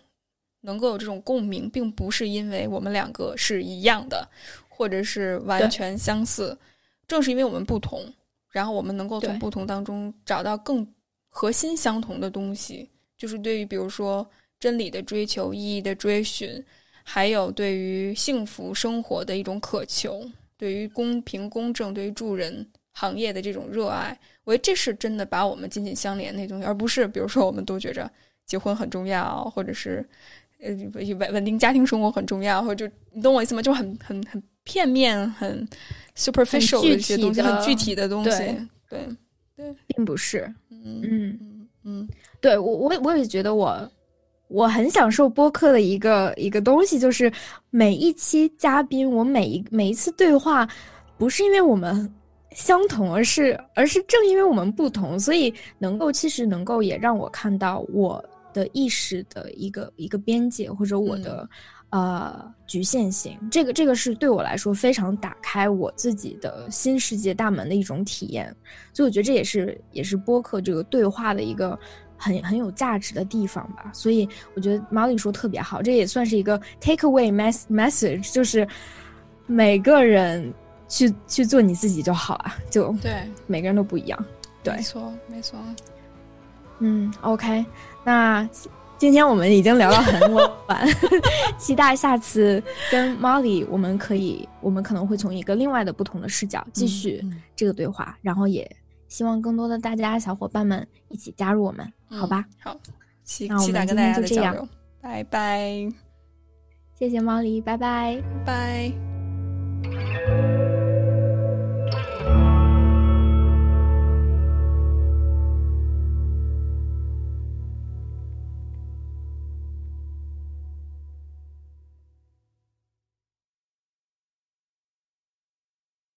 能够有这种共鸣，并不是因为我们两个是一样的，或者是完全相似。正是因为我们不同，然后我们能够从不同当中找到更核心相同的东西，就是对于比如说真理的追求、意义的追寻，还有对于幸福生活的一种渴求，对于公平公正、对于助人行业的这种热爱。我觉得这是真的把我们紧紧相连那东西，而不是比如说我们都觉着结婚很重要，或者是。呃，稳稳定家庭生活很重要，或者你懂我意思吗？就很很很片面、很 superficial 的一些东西，很具体的东西。对对，并不是。嗯嗯嗯，对我我我也觉得我我很享受播客的一个一个东西，就是每一期嘉宾，我每一每一次对话，不是因为我们相同，而是而是正因为我们不同，所以能够其实能够也让我看到我。的意识的一个一个边界，或者我的呃局限性，这个这个是对我来说非常打开我自己的新世界大门的一种体验，所以我觉得这也是也是播客这个对话的一个很很有价值的地方吧。所以我觉得毛里说特别好，这也算是一个 take away mess message，就是每个人去去做你自己就好了，就对每个人都不一样，对，没错没错，嗯，OK。那今天我们已经聊到很晚 <laughs> <laughs> 期待下次跟 Molly，我们可以，我们可能会从一个另外的不同的视角继续这个对话，然后也希望更多的大家小伙伴们一起加入我们，好吧？好，那我们今天就这样，拜拜。谢谢毛狸，拜拜。拜。